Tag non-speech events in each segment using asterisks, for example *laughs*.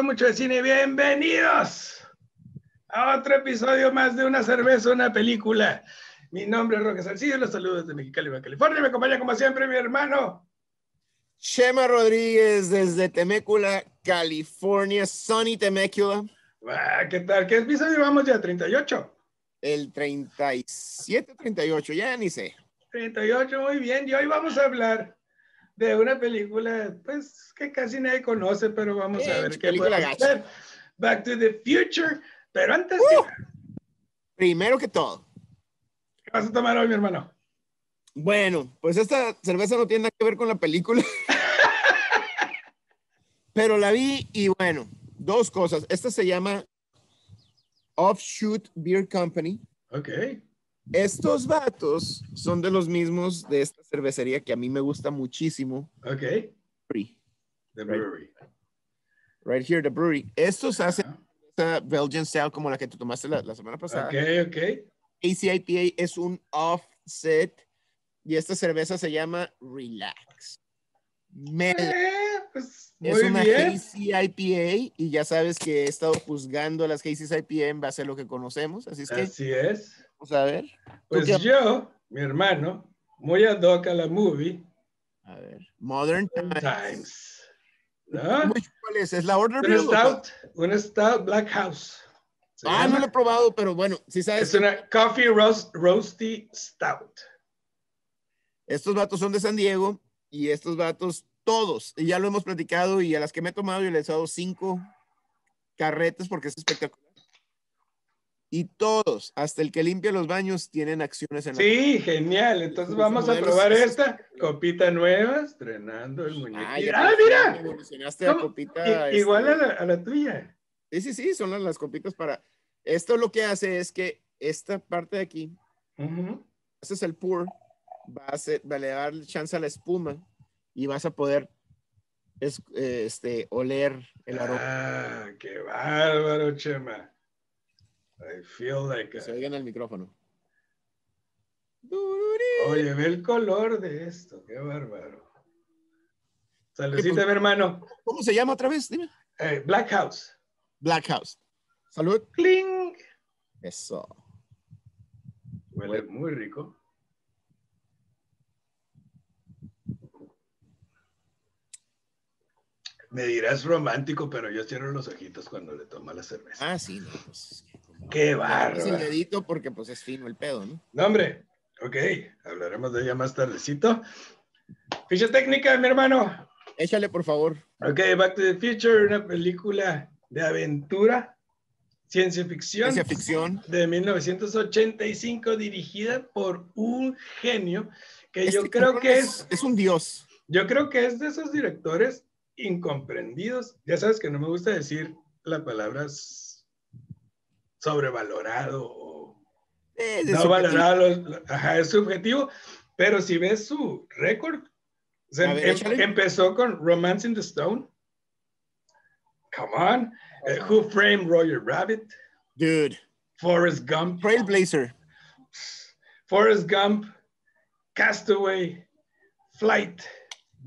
hablo mucho de cine. Bienvenidos a otro episodio más de Una cerveza, una película. Mi nombre es Roque Salcido, los saludos desde Mexicali, California. Me acompaña como siempre mi hermano. Chema Rodríguez desde Temécula, California, Sunny Temécula. Ah, ¿Qué tal? ¿Qué episodio vamos ya? ¿38? El 37, 38, ya ni sé. 38, muy bien. Y hoy vamos a hablar de una película, pues, que casi nadie conoce, pero vamos a ver qué podemos hacer. Back to the Future. Pero antes, uh, primero que todo. ¿Qué vas a tomar hoy, mi hermano? Bueno, pues esta cerveza no tiene nada que ver con la película. *laughs* pero la vi y bueno, dos cosas. Esta se llama Offshoot Beer Company. Ok. Estos vatos son de los mismos de esta cervecería que a mí me gusta muchísimo. Ok. Brewery. The Brewery. Right, here, the brewery. Estos hacen esta Belgian Style como la que tú tomaste la, la semana pasada. Ok, ok. ACIPA es un offset y esta cerveza se llama Relax. Eh, pues, es una bien. Hazy IPA y ya sabes que he estado juzgando a las Hazy IPA en base a lo que conocemos, así es que Así es. Vamos a ver. Pues qué- yo, mi hermano, muy ad hoc a la movie, A ver, Modern Times. Times. ¿No? ¿Cuál es? ¿Es la Order Un stout, un stout Black House. Se Ah, llama. no lo he probado, pero bueno, si sabes, Es una Coffee roast, Roasty Stout. estos vatos son de San Diego y estos vatos, todos, y ya lo hemos platicado y a las que me he tomado yo les he dado cinco carretes porque es espectacular. Y todos, hasta el que limpia los baños, tienen acciones en la Sí, genial. Entonces vamos a probar esta copita nueva, estrenando el muñequito. Ah, ¡Ah, mira! I- igual a este, la, a la tuya. Sí, sí, sí, son las, las copitas para. Esto lo que hace es que esta parte de aquí, este es el pour, va a, hacer, va a dar chance a la espuma y vas a poder es- eh, este, oler el aroma. Ah, qué bárbaro, Chema. I feel like. Que se oiga en el micrófono. Oye, ve el color de esto, qué bárbaro. Saludcita, mi hermano. ¿Cómo se llama otra vez? Dime. Eh, Black House. Black House. Salud. ¡Cling! Eso. Huele muy rico. Me dirás romántico, pero yo cierro los ojitos cuando le toma la cerveza. Ah, sí, no, pues. ¡Qué Es el bárbaro! dedito porque pues es fino el pedo, ¿no? No, hombre. Ok, hablaremos de ella más tardecito. Ficha técnica, mi hermano. Échale, por favor. Ok, Back to the Future, una película de aventura, ciencia ficción. Ciencia ficción. de 1985 dirigida por un genio que yo Este creo cabrón que es Es un dios. yo creo que es de esos directores incomprendidos ya sabes que no me gusta decir la palabra sobrevalorado o Eh, de no valorado lo- ajá, es subjetivo pero si ves su récord ver, em- empezó con Romance in the Stone come on eh, Who Framed Roger Rabbit Dude. Forrest Gump Trailblazer. Forrest Gump, Castaway, Flight,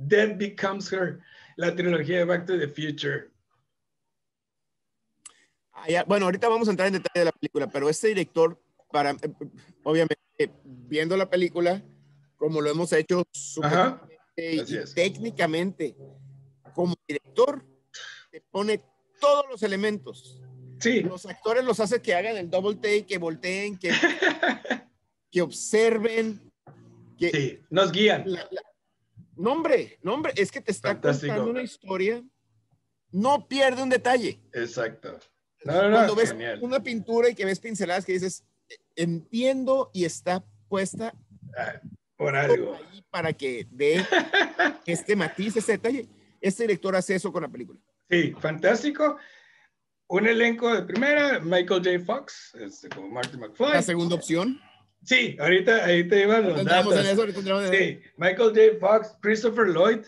Dead Becomes Her, la trilogía de Back to the Future. Ah, ya, Bueno, ahorita vamos a entrar en detalle de la película, pero este director, para, eh, obviamente, viendo la película, como lo hemos hecho y, técnicamente, como director, te pone todos los elementos. sí, Los actores los hace que hagan el double take, que volteen, que, *laughs* que observen, que, sí, nos guían. la- la- No, hombre, no, hombre, es que te está Fantástico. contando una historia, no pierde un detalle. Exacto. No, no, no, Cuando ves genial. una pintura y que ves pinceladas que dices, "Eh, entiendo y está puesta Ah, por algo. ahí para que dé este matiz, este detalle. Este director hace eso con la película. Sí, fantástico. Un elenco de primera, Michael J. Fox, este, como Marty McFly. La segunda opción. Sí, ahorita ahí te iban los Entramos en datos. eso, en eso. Sí, Michael J. Fox, Christopher Lloyd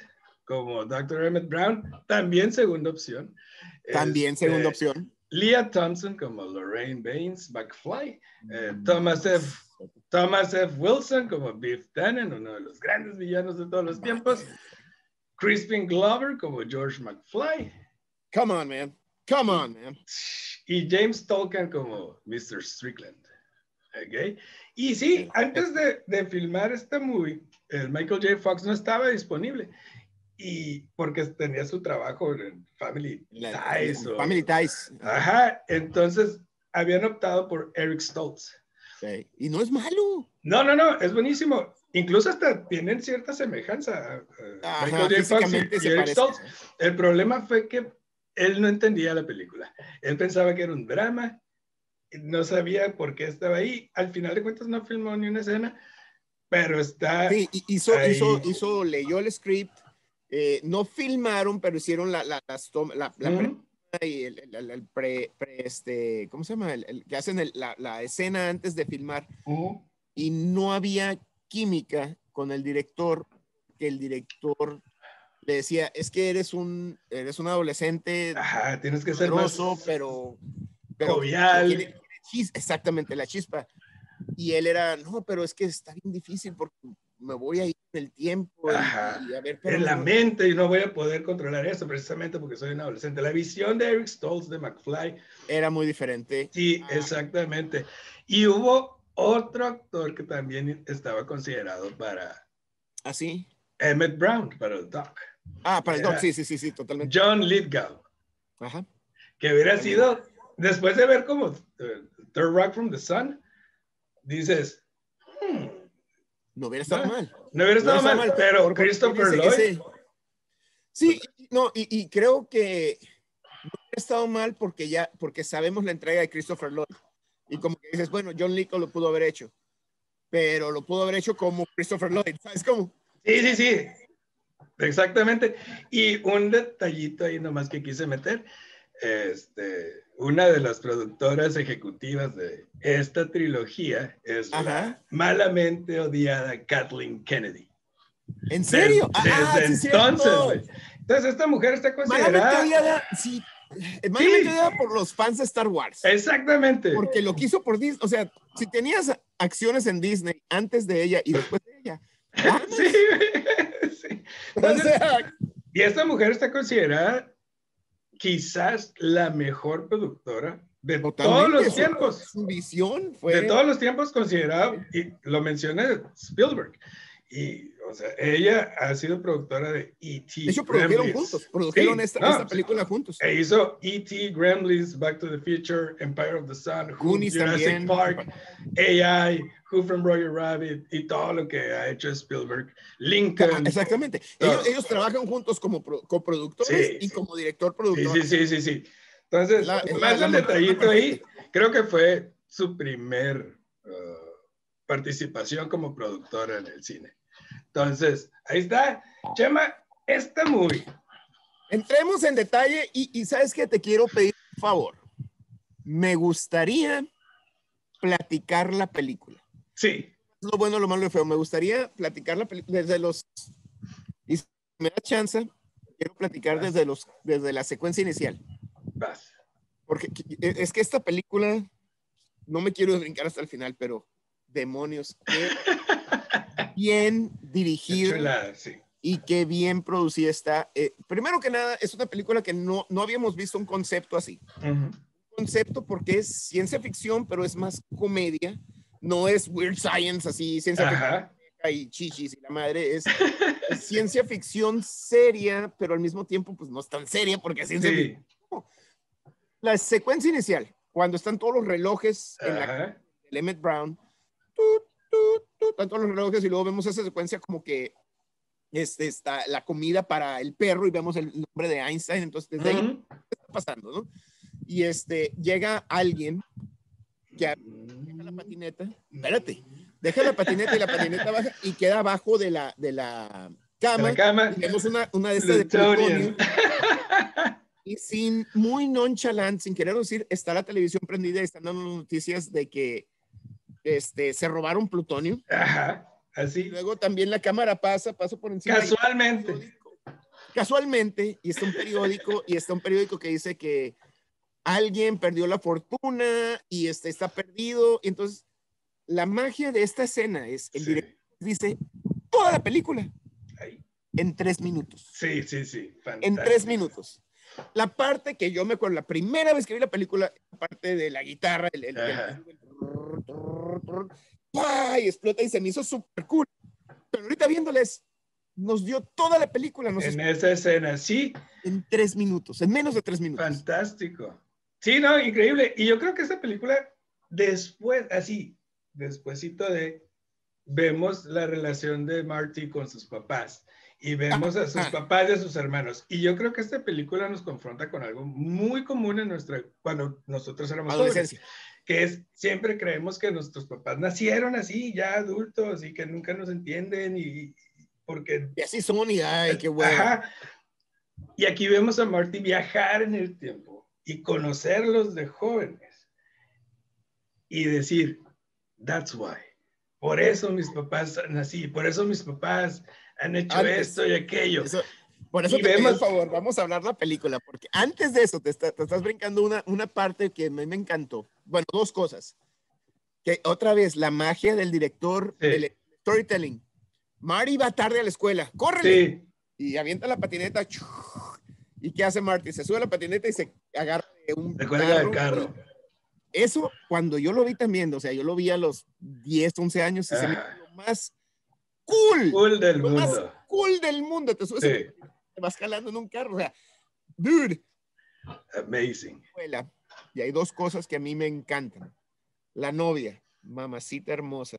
como Dr. Emmett Brown, también segunda opción. También Este, segunda opción. Leah Thompson como Lorraine Baines, McFly. Eh, Thomas F. Thomas F. Wilson como Biff Tannen, uno de los grandes villanos de todos los tiempos. Crispin Glover como George McFly. Come on, man. Come on, man. Y James Tolkien como Mr. Strickland. ¿ok? Y sí, antes de, de filmar esta movie, el Michael J. Fox no estaba disponible. Y porque tenía su trabajo en Family Ties. o- Family Ties. Ajá, entonces habían optado por Eric Stoltz. Sí. Y no es malo. No, no, no, es buenísimo. Incluso hasta tienen cierta semejanza. eh, Ajá, Michael J. Fox y, Eric. Stoltz. El problema fue que él no entendía la película. Él pensaba que era un drama, no sabía por qué estaba ahí. Al final de cuentas no filmó ni una escena, pero está... Sí, hizo, hizo, hizo, leyó el script. Eh, no filmaron, pero hicieron la, la, las la, la pre- y el, el- el- pre, pre- este, ¿cómo se llama? El, que hacen la, escena antes de filmar. Y no había química con el director, que el director le decía, es que eres un, eres un adolescente Ajá, tienes que ser más... pero, pero jovial. chis- exactamente, la chispa. Y él era, no, pero es que está bien difícil porque me voy a ir en el tiempo. y- Ajá. y a ver, pero en la no- mente y no voy a poder controlar eso precisamente porque soy un adolescente. La visión de Eric Stoltz de McFly, Era muy diferente. sí, Ah. exactamente. Y hubo otro actor que también estaba considerado para Así. Emmett Brown, para el Doc. Ah, para el doc, sí, sí, sí, sí, totalmente. John Lithgow, Ajá. que hubiera sido, después de ver como Third Rock from the Sun, dices, "Hmm, No hubiera estado No. mal. no hubiera estado No mal, pero Porque Christopher ese- Lloyd, ese- Sí, no, y, y creo que no hubiera estado mal porque ya, porque sabemos la entrega de Christopher Lloyd. Y como que dices, bueno, John Lico lo pudo haber hecho, pero lo pudo haber hecho como Christopher Lloyd, ¿sabes cómo? Sí, sí, sí. Exactamente. Y un detallito ahí nomás que quise meter. Este, una de las productoras ejecutivas de esta trilogía es la malamente odiada Kathleen Kennedy. ¿En serio? Desde, Ah, sí, cierto. entonces, güey. Entonces, esta mujer está considerada. odiada, sí. eh, Malamente Sí. odiada por los fans de Star Wars. Exactamente. Porque lo quiso por Disney. O sea, si tenías acciones en Disney antes de ella y después de ella. *laughs* vamos. Sí, *laughs* sí. O Entonces, sea, Y esta mujer está considerada quizás la mejor productora de todos totalmente, los su- tiempos. Su visión fue. De todos los tiempos considerado, y lo mencioné Spielberg. Y, o sea, ella ha sido productora de E.T. Hecho, produjeron juntos. Produjeron Sí, esta, no, esta película juntos. E hizo E.T., Gremlins, Back to the Future, Empire of the Sun, Goonies Jurassic también. Park, AI, Who from Roger Rabbit y todo lo que ha hecho Spielberg. Lincoln. Exactamente. Ellos, ellos trabajan juntos como pro- coproductores Sí, y sí. como director productor. sí, sí, sí, sí. Entonces, La- más el detallito ahí, creo que fue su primer uh, participación como productora en el cine. Entonces, ahí está. Chema, esta movie. Entremos en detalle y, y sabes que te quiero pedir un favor. Me gustaría platicar la película. Sí, lo bueno, lo malo y lo feo. Me gustaría platicar la película desde los. Y si me da chance, quiero platicar desde, los, desde la secuencia inicial. vas. Porque e, es que esta película, no me quiero brincar hasta el final, pero demonios, *laughs* qué bien dirigida Chulada, sí. y qué bien producida está. Eh, primero que nada, es una película que no, no habíamos visto un concepto así. Ujú. concepto porque es ciencia ficción, pero es más comedia. No es weird science, así, ciencia ficción Ajá. y chichis y la madre. Es, es ciencia ficción seria, pero al mismo tiempo, pues no es tan seria porque es ciencia ficción. Sí. La secuencia inicial, cuando están todos los relojes en la el Emmett Brown, todos los relojes y luego vemos esa secuencia como que este, está la comida para el perro y vemos el nombre de Einstein. Entonces, desde ahí Ujú. está pasando, ¿no? Y este, llega alguien que deja la patineta, espérate, deja la patineta y la patineta baja y queda abajo de la, de la cama. la cama. Y vemos una, una de estas de. Y sin, muy nonchalant, sin querer decir, está la televisión prendida y están dando noticias de que este, se robaron plutonio. Ajá. Y Así. luego también la cámara pasa, pasa por encima. y- Casualmente. Casualmente, y está un periódico, y está un periódico que dice que alguien perdió la fortuna y este está perdido. Y entonces, la magia de esta escena es, el Sí. director dice toda la película en tres minutos. Sí, sí, sí. En tres fantástico. minutos. La parte que yo me acuerdo, la primera vez que vi la película, la parte de la guitarra, el, el, el- Ajá. ¡Pah! y explota y se me hizo súper cool. Pero ahorita viéndoles, nos dio toda la película, nos En esa escena, sí, en tres minutos, en menos de tres minutos. fantástico. Sí, no, increíble. Y yo creo que esta película, después, así, despuésito de, vemos la relación de Marty con sus papás y vemos a sus Ajá. papás y a sus hermanos. Y yo creo que esta película nos confronta con algo muy común en nuestra, cuando nosotros éramos jóvenes. Que es siempre creemos que nuestros papás nacieron así, ya adultos y que nunca nos entienden y porque Y así son y ay, qué bueno. Ajá. Y aquí vemos a Marty viajar en el tiempo y conocerlos de jóvenes y decir, that's why. Por eso mis papás son así, por eso mis papás han hecho Antes. esto y aquello. Eso- por eso Y te pido vemos- un favor, vamos a hablar la película, porque antes de eso te, está- te estás brincando una, una parte que me, me encantó. Bueno, dos cosas. Que otra vez, la magia del director Sí. del storytelling. Marty va tarde a la escuela, córrele. Sí, Y avienta la patineta. ¿Y qué hace Marty? Se sube a la patineta y se agarra de un se cuelga del carro. Eso, cuando yo lo vi también, o sea, yo lo vi a los 10, 11 años y se me lo más cool, Cool del lo más mundo. cool del mundo. Te subes Sí, te vas jalando en un carro. O sea, dude, amazing. escuela. Y hay dos cosas que a mí me encantan. La novia, mamacita hermosa.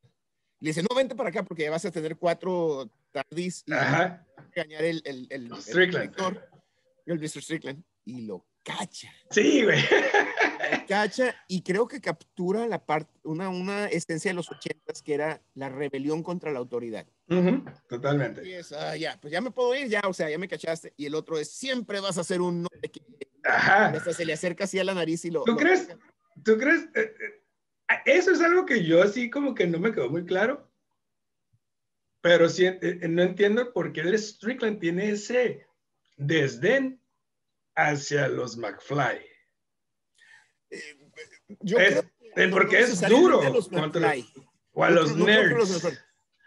Le dice, no, vente para acá porque ya vas a tener cuatro tardis y Ajá, engañar el, el, el, el Strickland. director, el Mr. Strickland, y lo cacha. Sí, güey. Lo cacha y creo que captura la parte, una, una esencia de los ochentas que era la rebelión contra la autoridad. Ujú, Y Totalmente. es, ah, ya, pues ya me puedo ir, ya, o sea, ya me cachaste. Y el otro es, siempre vas a ser un no. Y Ajá. hasta se le acerca así a la nariz y lo... ¿Tú lo- crees? ¿Tú crees? Eh, eh, eso es algo que yo así como que no me quedó muy claro. Pero sí, eh, no entiendo por qué el Strickland tiene ese desdén hacia los McFly. Eh, yo Es- creo que no- porque no es duro a los. O a Yo los creo- no creo que los nerds.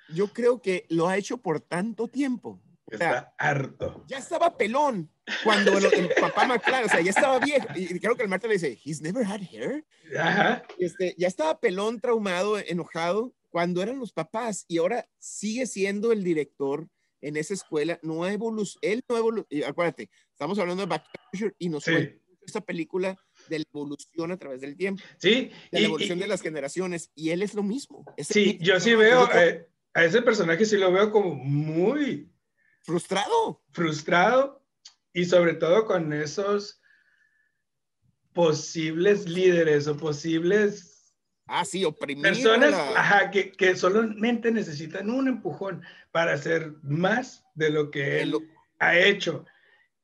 Yo creo que lo ha hecho por tanto tiempo. Está harto. ya estaba pelón cuando el, el papá McFly, o sea, ya estaba viejo. Y creo que el Marta le dice, he's never had hair. Ajá. Este, ya estaba pelón, traumado, enojado cuando eran los papás y ahora sigue siendo el director en esa escuela. No ha evolucionado, él no ha evolucionado. Acuérdate, estamos hablando de Back to the Future y nos Sí. cuenta esta película de la evolución a través del tiempo, Sí. de la evolución y- de las generaciones y él es lo mismo. Es Sí, mismo yo sí veo eh, a ese personaje, sí lo veo como muy frustrado. frustrado y sobre todo con esos posibles líderes o posibles Ah, sí, personas la- ajá, que, que solamente necesitan un empujón para hacer más de lo que él lo- ha hecho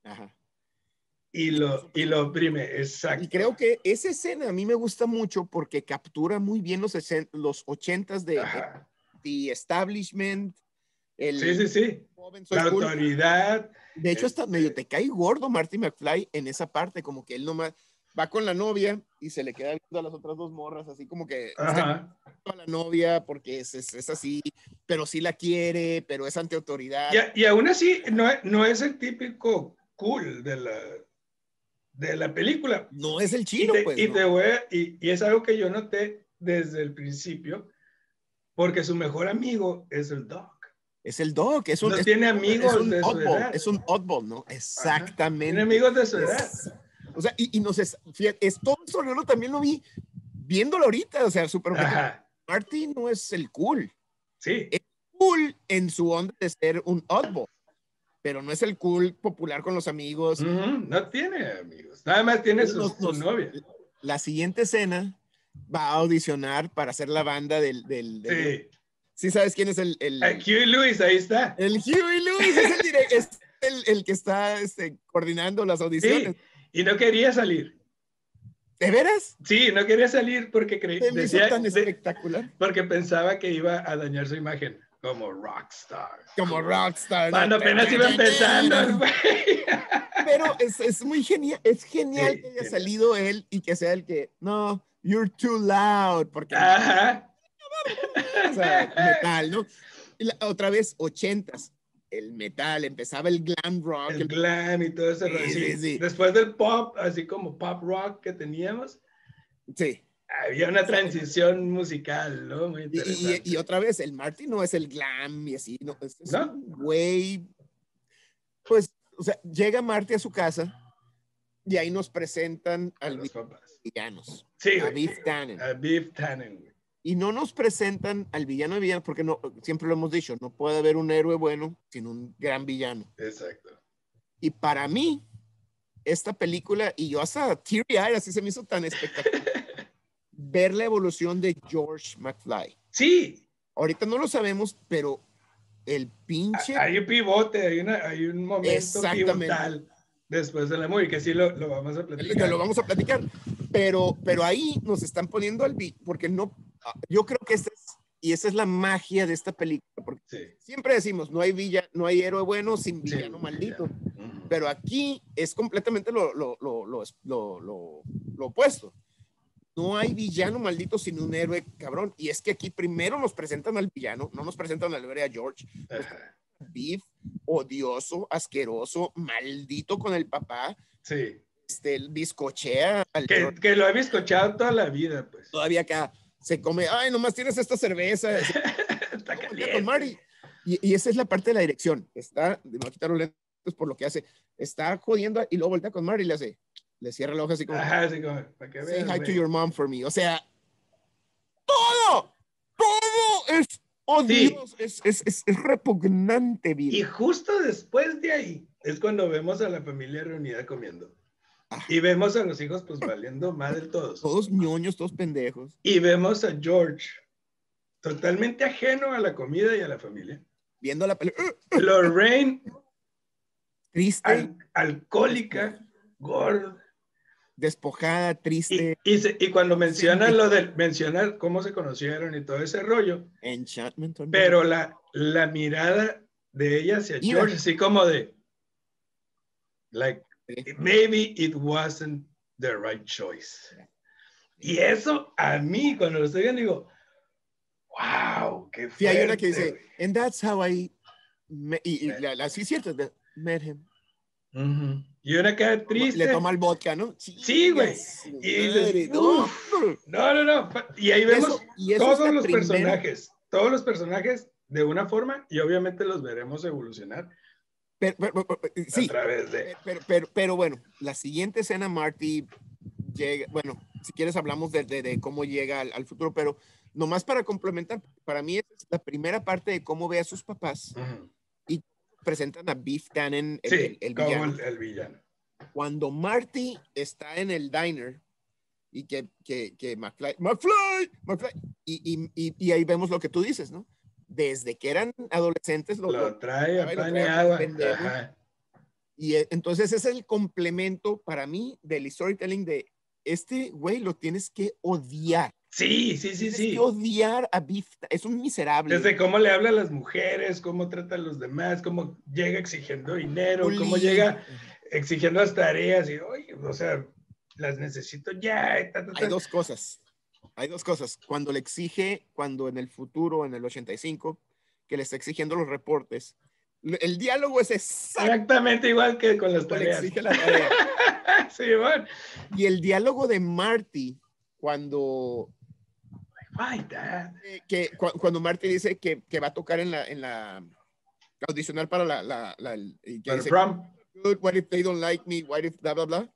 Ajá. y lo, y lo oprime. Exacto. Y creo que esa escena a mí me gusta mucho porque captura muy bien los, los ochentas de Ajá. The Establishment, el Sí, sí, sí. joven La cool. autoridad. De hecho, hasta este- medio te cae gordo Marty McFly en esa parte, como que él nomás va con la novia y se le queda viendo a las otras dos morras, así como que Ajá. a la novia porque es, es, es así, pero sí la quiere, pero es ante autoridad. Y, aún así, no, no es el típico cool de la, de la película. No es el Y, chino, te- pues. y ¿no? te voy a- y- y es algo que yo noté desde el principio, porque su mejor amigo es el Doc. Es el dog, es un, No es- tiene amigos es un de su oddball, edad. es un oddball, ¿no? Exactamente. Tiene amigos de su edad. Es- O sea, y, y nos es, fíjate, es lo también lo vi viéndolo ahorita, o sea, súper. Marty no es el cool, Sí, cool en su onda de ser un oddball, pero no es el cool popular con los amigos. Ujú, no tiene amigos. Nada más tiene su, Nos- su novia. La siguiente escena va a audicionar para hacer la banda del... del, del- Sí. Sí. sabes quién es el... El, Ah, Huey Lewis, ahí está. el Huey Lewis, es, el, es el, el que está este, coordinando las audiciones. Sí, y no quería salir. ¿De veras? Sí, no quería salir porque cre- Se me hizo decía, tan de- espectacular. porque pensaba que iba a dañar su imagen como rockstar. Como rockstar. ¿no? Cuando apenas iba empezando. *laughs* Pero es, es muy genial, es genial Sí, que haya genial. salido él y que sea el que, no, you're too loud, porque Ajá. *laughs* o sea, metal, ¿no? Y la- otra vez, ochentas. el metal, empezaba el glam rock. El glam y todo ese Sí, sí, sí. Después del pop, así como pop rock que teníamos, Sí. había una transición musical, ¿no? Muy Y, interesante. y- y otra vez, el Marty no es el glam y así, no, es, es ¿No? un güey, pues, o sea, llega Marty a su casa y ahí nos presentan A al los papás. villanos, Sí, a. Beef Tannen. A Beef Tannen, güey. Y no nos presentan al villano de villano, porque no, siempre lo hemos dicho, no puede haber un héroe bueno sin un gran villano. Exacto. Y para mí, esta película, y yo hasta teary eyed, así se me hizo tan espectacular, *laughs* ver la evolución de George McFly. Sí, Ahorita no lo sabemos, pero el pinche... hay un pivote, hay, una, hay un momento pivotal después de la movie, que sí lo, lo vamos a que platicar. lo vamos a platicar, pero, pero ahí nos están poniendo al vi, porque no, yo creo que esta es, y esa es la magia de esta película, porque Sí. siempre decimos, no hay villa, no hay héroe bueno sin Sí, villano maldito, Ujú. pero aquí es completamente lo, lo, lo, lo, lo, lo- lo opuesto. No hay villano maldito sin un héroe cabrón, y es que aquí primero nos presentan al villano, no nos presentan al héroe a George. Beef, odioso, asqueroso, maldito con el papá, Sí. este, el bizcochea al Que, que lo he bizcochado toda la vida, pues. todavía acá se come, ay, nomás tienes esta cerveza. *laughs* se Está con Marty. Y, y esa es la parte de la dirección. Está, me voy a quitar los lentes por lo que hace. Está jodiendo y luego voltea con Marty y le hace, le cierra la hoja así como, Ajá, así como, para que say veas, hi to your mom for me. O sea, todo, todo es odioso, es, es, es, es repugnante, Y vida. justo después de ahí es cuando vemos a la familia reunida comiendo. Y vemos a los hijos pues valiendo madre todos. Todos ñoños, todos pendejos. Y vemos a George totalmente ajeno a la comida y a la familia. Viendo la película. Lorraine, Triste, al- alcohólica, gorda. despojada, triste. y, se- y cuando menciona Sí. lo del, menciona cómo se conocieron y todo ese rollo, Enchantment. pero la, la mirada de ella hacia. George, así como de, like. Maybe it wasn't the right choice. Y eso a mí, cuando lo estoy viendo, digo, wow, qué Sí, hay una que fuerte, dice, and that's how I, me-" y, y la, la- sí es cierto, met him. güey. Ujú. Y una cara triste. Le toma el vodka, ¿no? Sí, güey. Chinga Y dices, no. No, no, Y ahí Y vemos eso- y eso es todos los primera- personajes, todos los personajes de una forma y obviamente los veremos evolucionar Pero, pero- pero- pero- sí, de... pero, bueno, la siguiente escena, Marty llega, bueno, si quieres hablamos de, de- de cómo llega al, al futuro, pero nomás para complementar, para mí es la primera parte de cómo ve a sus papás, Ujú. presentan a Beef Tannen, el, Sí, el- el como villano. el, el villano. cuando Marty está en el diner y que, que, que McFly, McFly, McFly, y, y, y, y ahí vemos lo que tú dices, ¿no? Desde que eran adolescentes, lo, trae a pan y agua. Ajá. y eh, entonces es el complemento para mí del storytelling de este güey lo tienes que odiar. Sí, sí, sí, Tienes sí. que odiar a Beef, Ta- es un miserable. Desde cómo le habla a las mujeres, cómo trata a los demás, cómo llega exigiendo dinero, cómo llega exigiendo las tareas y, oye, o sea, las necesito ya. y ta, ta, ta. Hay dos cosas. Hay dos cosas. Cuando le exige, cuando en el futuro, en el 85, que le está exigiendo los reportes, el diálogo es. Exactamente igual que con las le tareas. exige la tarea. *laughs* sí, bueno. Y el diálogo de Marty, cuando, Ay, que, cu- cuando Marty dice que, que va a tocar en la, en la audicionar para la, la, la- y que dice, prom, "Good, what if they don't like me, what if bla, bla, bla.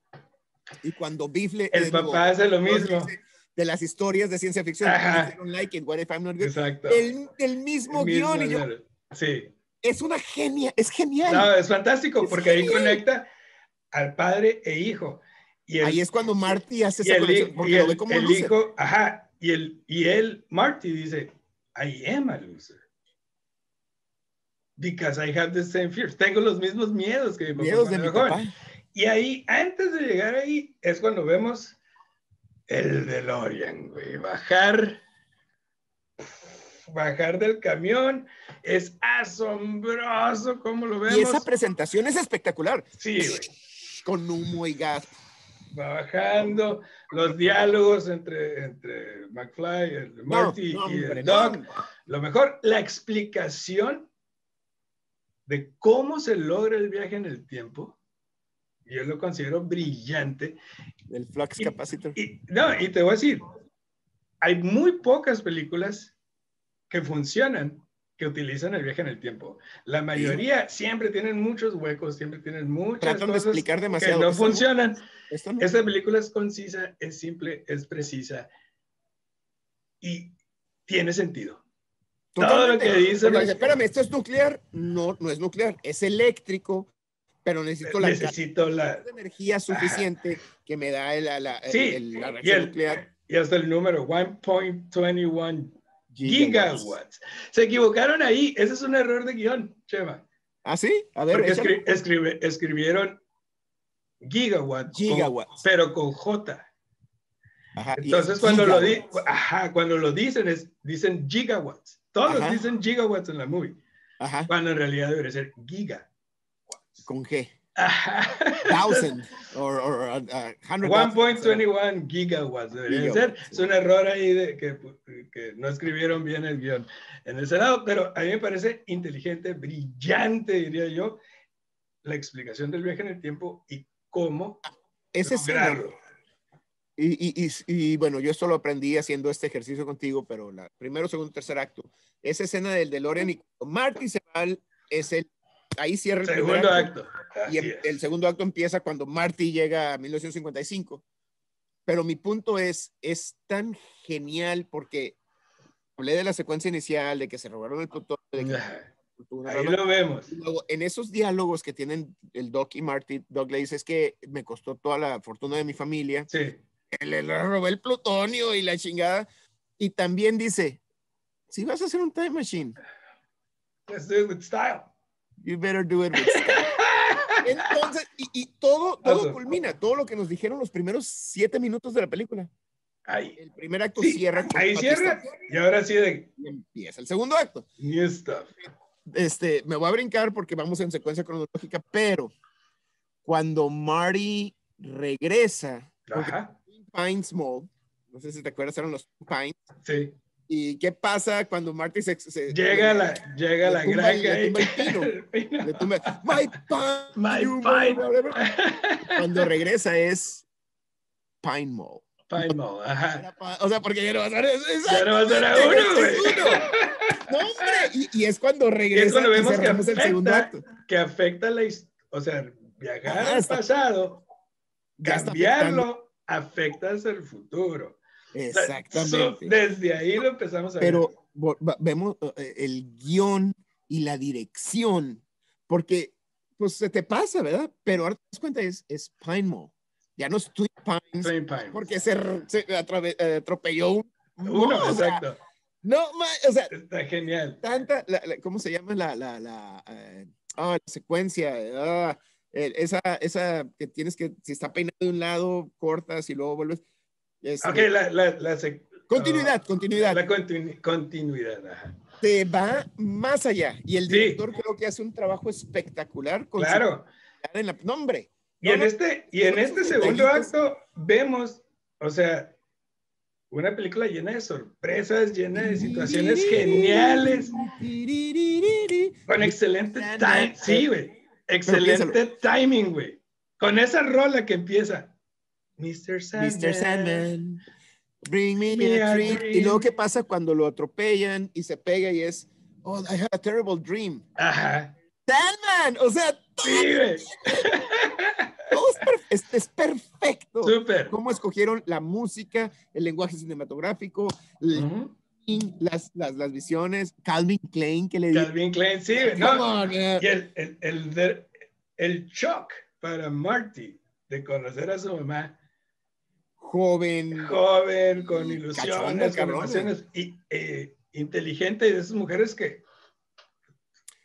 Y cuando Biff le... el le digo, papá hace lo dice mismo. De las historias de ciencia ficción. Ajá. "What if they don't like it, what if I'm not good?" Exacto. El, el mismo El mismo guion. y yo. Sí. es una genia, es genial. No, es fantástico Es porque ahí genial. conecta al padre e hijo. Y el, Ahí es cuando Marty hace esa el, conexión, porque lo ve como el loser. hijo, ajá, y el y él, Marty dice, I am a loser. Because I have the same fears. Tengo los mismos miedos que mi papá Miedos de mi papá. Y ahí, antes de llegar ahí, es cuando vemos el DeLorean, güey. Bajar, bajar del camión. Es asombroso cómo lo vemos. Y esa presentación es espectacular. Sí, güey. Con humo y gas. Va bajando, los diálogos entre, entre McFly, el Marty no, y el no. Doc. Lo mejor, la explicación de cómo se logra el viaje en el tiempo, yo lo considero brillante. El flux capacitor. Y, no, y te voy a decir, hay muy pocas películas que funcionan que utilizan el viaje en el tiempo. La mayoría siempre tienen muchos huecos, siempre tienen muchas Tratan de cosas explicar demasiado. que no Esto funcionan. esto no. Esta película es concisa, es simple, es precisa y tiene sentido. todo lo que dice, espérame, ¿esto es nuclear? No, no es nuclear, es eléctrico, pero necesito la Necesito la... energía suficiente que me da el, la, el- Sí, el- la y, reacción el- nuclear. y hasta el número 1.21 Gigawatts. gigawatts. Se equivocaron ahí. Ese es un error de guion, Chema. ¿Ah, sí? A ver, Porque échale. escri- escribe- escribieron gigawatt, con- Gigawatts. pero con J. Ajá, Entonces es cuando lo, di- ajá, cuando lo dicen es, dicen gigawatts. Todos Ajá. dicen gigawatts en la movie, cuando en realidad debería ser giga. Con G. *laughs* Thousand or, or uh, uh, hundred 1.21 gigawatts debería Gigawatts, ser. Es un error ahí de que, que no escribieron bien el guion en ese lado, pero a mí me parece inteligente, brillante, diría yo, la explicación del viaje en el tiempo y cómo Ese lograrlo. y, y, y, y, bueno, yo esto lo aprendí haciendo este ejercicio contigo, pero la primero, segundo, tercer acto, esa escena del DeLorean y Marty se va, es el, ahí cierra el Segundo acto. acto. Y el, es. el segundo acto empieza cuando Marty llega a 1955. Pero mi punto es, es tan genial porque hablé de la secuencia inicial, de que se robaron el plutonio, de que una Ahí rama- lo vemos. luego, en esos diálogos que tienen el Doc y Marty, Doc le dice, es que me costó toda la fortuna de mi familia, Sí. le, le robé el plutonio y la chingada. Y también dice, si vas a hacer un time machine, Let's do it with style. You better do it with style". *laughs* Entonces, y, y todo, todo Eso. culmina, todo lo que nos dijeron los primeros siete minutos de la película. Ahí. El primer acto Sí, cierra. ahí cierra. Y ahora sí de y empieza el segundo acto. new stuff. Este, me voy a brincar porque vamos en secuencia cronológica, pero cuando Marty regresa, porque Ajá. Pines Mall, no sé si te acuerdas, eran los Pines, Sí. ¿Y qué pasa cuando Marty se, se- Llega la, llega le la granja. le tumba el pino. *laughs* El pino. le tumba, My Pine, My pine. whatever". *laughs* Cuando regresa es Pine Mall. Pine Mall, ajá. O sea, porque ya no va a ser Ya no va a ser a uno, es güey. No, hombre, y, y es cuando regresa cuando y vemos que cerramos el segundo afecta. acto. Que afecta la O sea, viajar al pasado, cambiarlo, afecta hacia el futuro. Exactamente. so- desde ahí lo empezamos a ver. Pero va- vemos eh, el guion y la dirección, porque pues se te pasa, ¿verdad? Pero ahora te das cuenta, es, es Pine Mall. Ya no es Twin Pines, Twin Pines. porque se, se atrave- eh, atropelló un- Uno, no, o sea, exacto. no, ma- o sea, Está genial. tanta, la- la- ¿cómo se llama la, la, la, eh, ah, la secuencia? el- esa, esa que tienes que, si está peinado de un lado, cortas y luego vuelves. Este, Ok, la, la, la, continuidad, continuidad. la continu- continuidad. ajá. te va más allá. Y el Sí. director creo que hace un trabajo espectacular con su Claro. en la nombre. Y No, en no, este, y en este segundo detallitos. acto vemos, o sea, una película llena de sorpresas, llena de situaciones geniales, con excelente time, sí, güey, excelente timing, güey, con esa rola que empieza, Mr. Sandman, Mr. Sandman, bring me, Me a dream. Y luego, ¿qué pasa cuando lo atropellan y se pega y es, oh, I had a terrible dream? ajá, Sandman, o sea, *laughs* todo, sí, es, es- perfecto. súper, Cómo escogieron la música, el lenguaje cinematográfico, las, las, las visiones, Calvin Klein que le. Calvin Klein, sí, no, on, y el, el, el, el shock para Marty de conocer a su mamá, joven, joven, con ilusiones, con emociones, y eh, inteligente, y de esas mujeres que,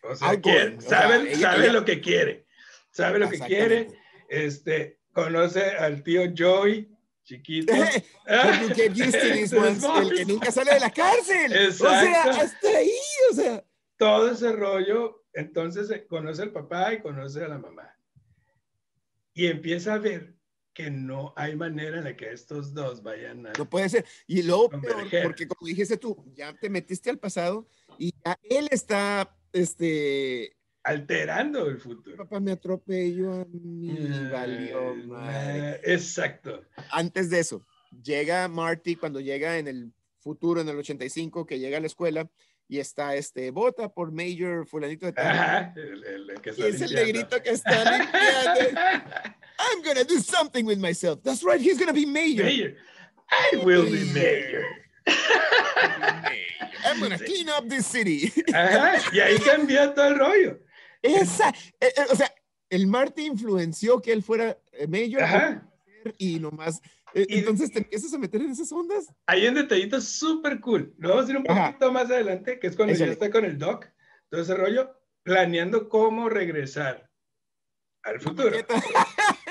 o sea, quiere- o sea, sabe, ella- sabe ella- lo que quiere, sabe lo que quiere, este, conoce al tío Joey, chiquito. *laughs* *laughs* El que nunca sale de la cárcel. O sea, Exacto. hasta ahí, o sea. Todo ese rollo, entonces eh, conoce al papá y conoce a la mamá. Y empieza a ver que no hay manera de que estos dos vayan a... No puede ser. Y luego, peor, porque como dijiste tú, ya te metiste al pasado y ya él está, este, alterando el futuro. Papá me atropelló a mí, valió Eh, madre. Exacto. Antes de eso, llega Marty cuando llega en el futuro, en el 85, que llega a la escuela y está este, vota por Major fulanito de tal. Ajá, el, el- que Y está es el negrito que está limpiando. *laughs* I'm gonna do something with myself. That's right, he's gonna be Major. Mayor. I will be mayor. I'm gonna clean up this city. Ajá, y ahí cambió todo el rollo. Esa, eh, eh, o sea, el Marty influenció que él fuera eh, Major Ajá. y nomás. eh, Y- entonces te empiezas a meter en esas ondas. Hay un detallito súper cool. Lo vamos a ir un Ajá. poquito más adelante, que es cuando Échale. ya está con el doc, todo ese rollo, planeando cómo regresar al futuro.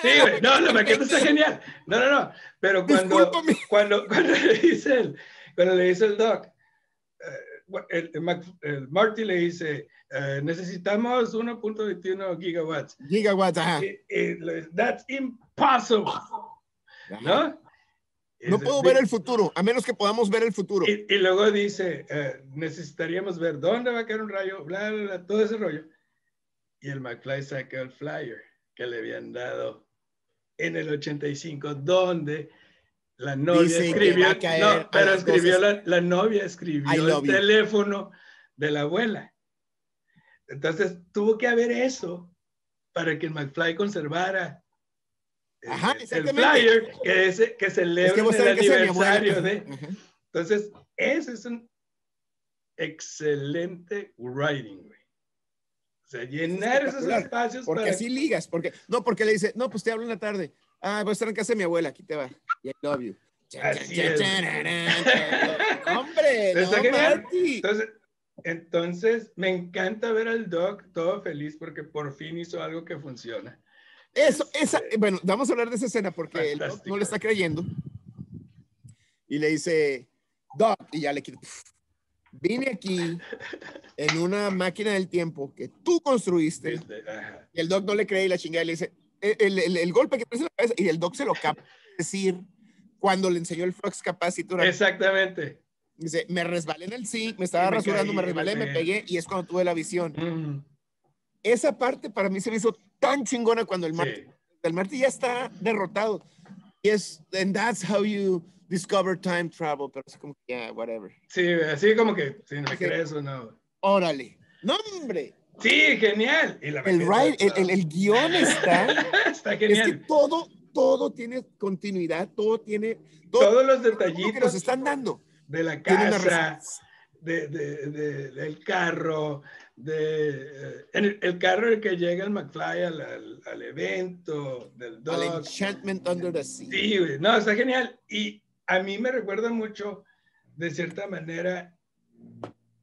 Sí, güey. No, la maqueta está genial. No, no, no. Pero cuando, cuando, cuando le dice el, cuando le dice el doc, eh, el, el el Marty le dice, eh, necesitamos 1.21 gigawatts. Gigawatts, ajá. Le dice, That's impossible, Ajá. ¿no? No puedo ver el futuro, a menos que podamos ver el futuro. Y, y luego dice, eh, necesitaríamos ver dónde va a caer un rayo, bla, bla, bla, todo ese rollo. Y el McFly saca el flyer que le habían dado en el 85, donde la novia Dice escribió, no, pero escribió la, la novia escribió el teléfono de la abuela. Entonces tuvo que haber eso para que el McFly conservara el- Ajá, el, flyer que, Es celebra que vos el aniversario de... Ajá. Entonces, ese es un excelente writing, güey. O sea, llenar esos espectacular, espacios Porque para... así ligas, porque no, porque le dice, no, pues te hablo en la tarde. Ah, voy a estar en casa de mi abuela, aquí te va. Y I love you. Así es. *laughs* Hombre, Está no, genial. Marty. Entonces, entonces, me encanta ver al Doc todo feliz porque por fin hizo algo que funciona. Eso, esa, bueno, vamos a hablar de esa escena porque el Doc no le está creyendo. Y le dice, Doc, y ya le quita. Vine aquí en una máquina del tiempo que tú construiste. Y el Doc no le cree y la chingada y le dice, "Eh, el, el- el golpe que en la cabeza, y el Doc se lo de decir cuando le enseñó el Flux Capacitor. Exactamente. Dice, me resbalé en el zinc, me estaba me rasurando, caí, me resbalé, me pegué. pegué, y es cuando tuve la visión. Mm, Esa parte para mí se me hizo tan chingona cuando el Marty, sí. el Marty ya está derrotado. Y es, and that's how you discover time travel, pero así como, yeah, whatever. Sí, así como que, si no me Ok. crees o no. Órale. No, hombre. Sí, genial. Y la El, ride, el, el, el guion está. *laughs* está Es que genial. todo, todo tiene continuidad, todo tiene. Todo, Todos los lo que nos detallitos están dando. de la casa, de, de- de- del carro, de, eh, el, el carro en el que llega el McFly al, al- al evento, del Al dog. Enchantment Under the Sea. Sí, no, está genial. Y a mí me recuerda mucho, de cierta manera,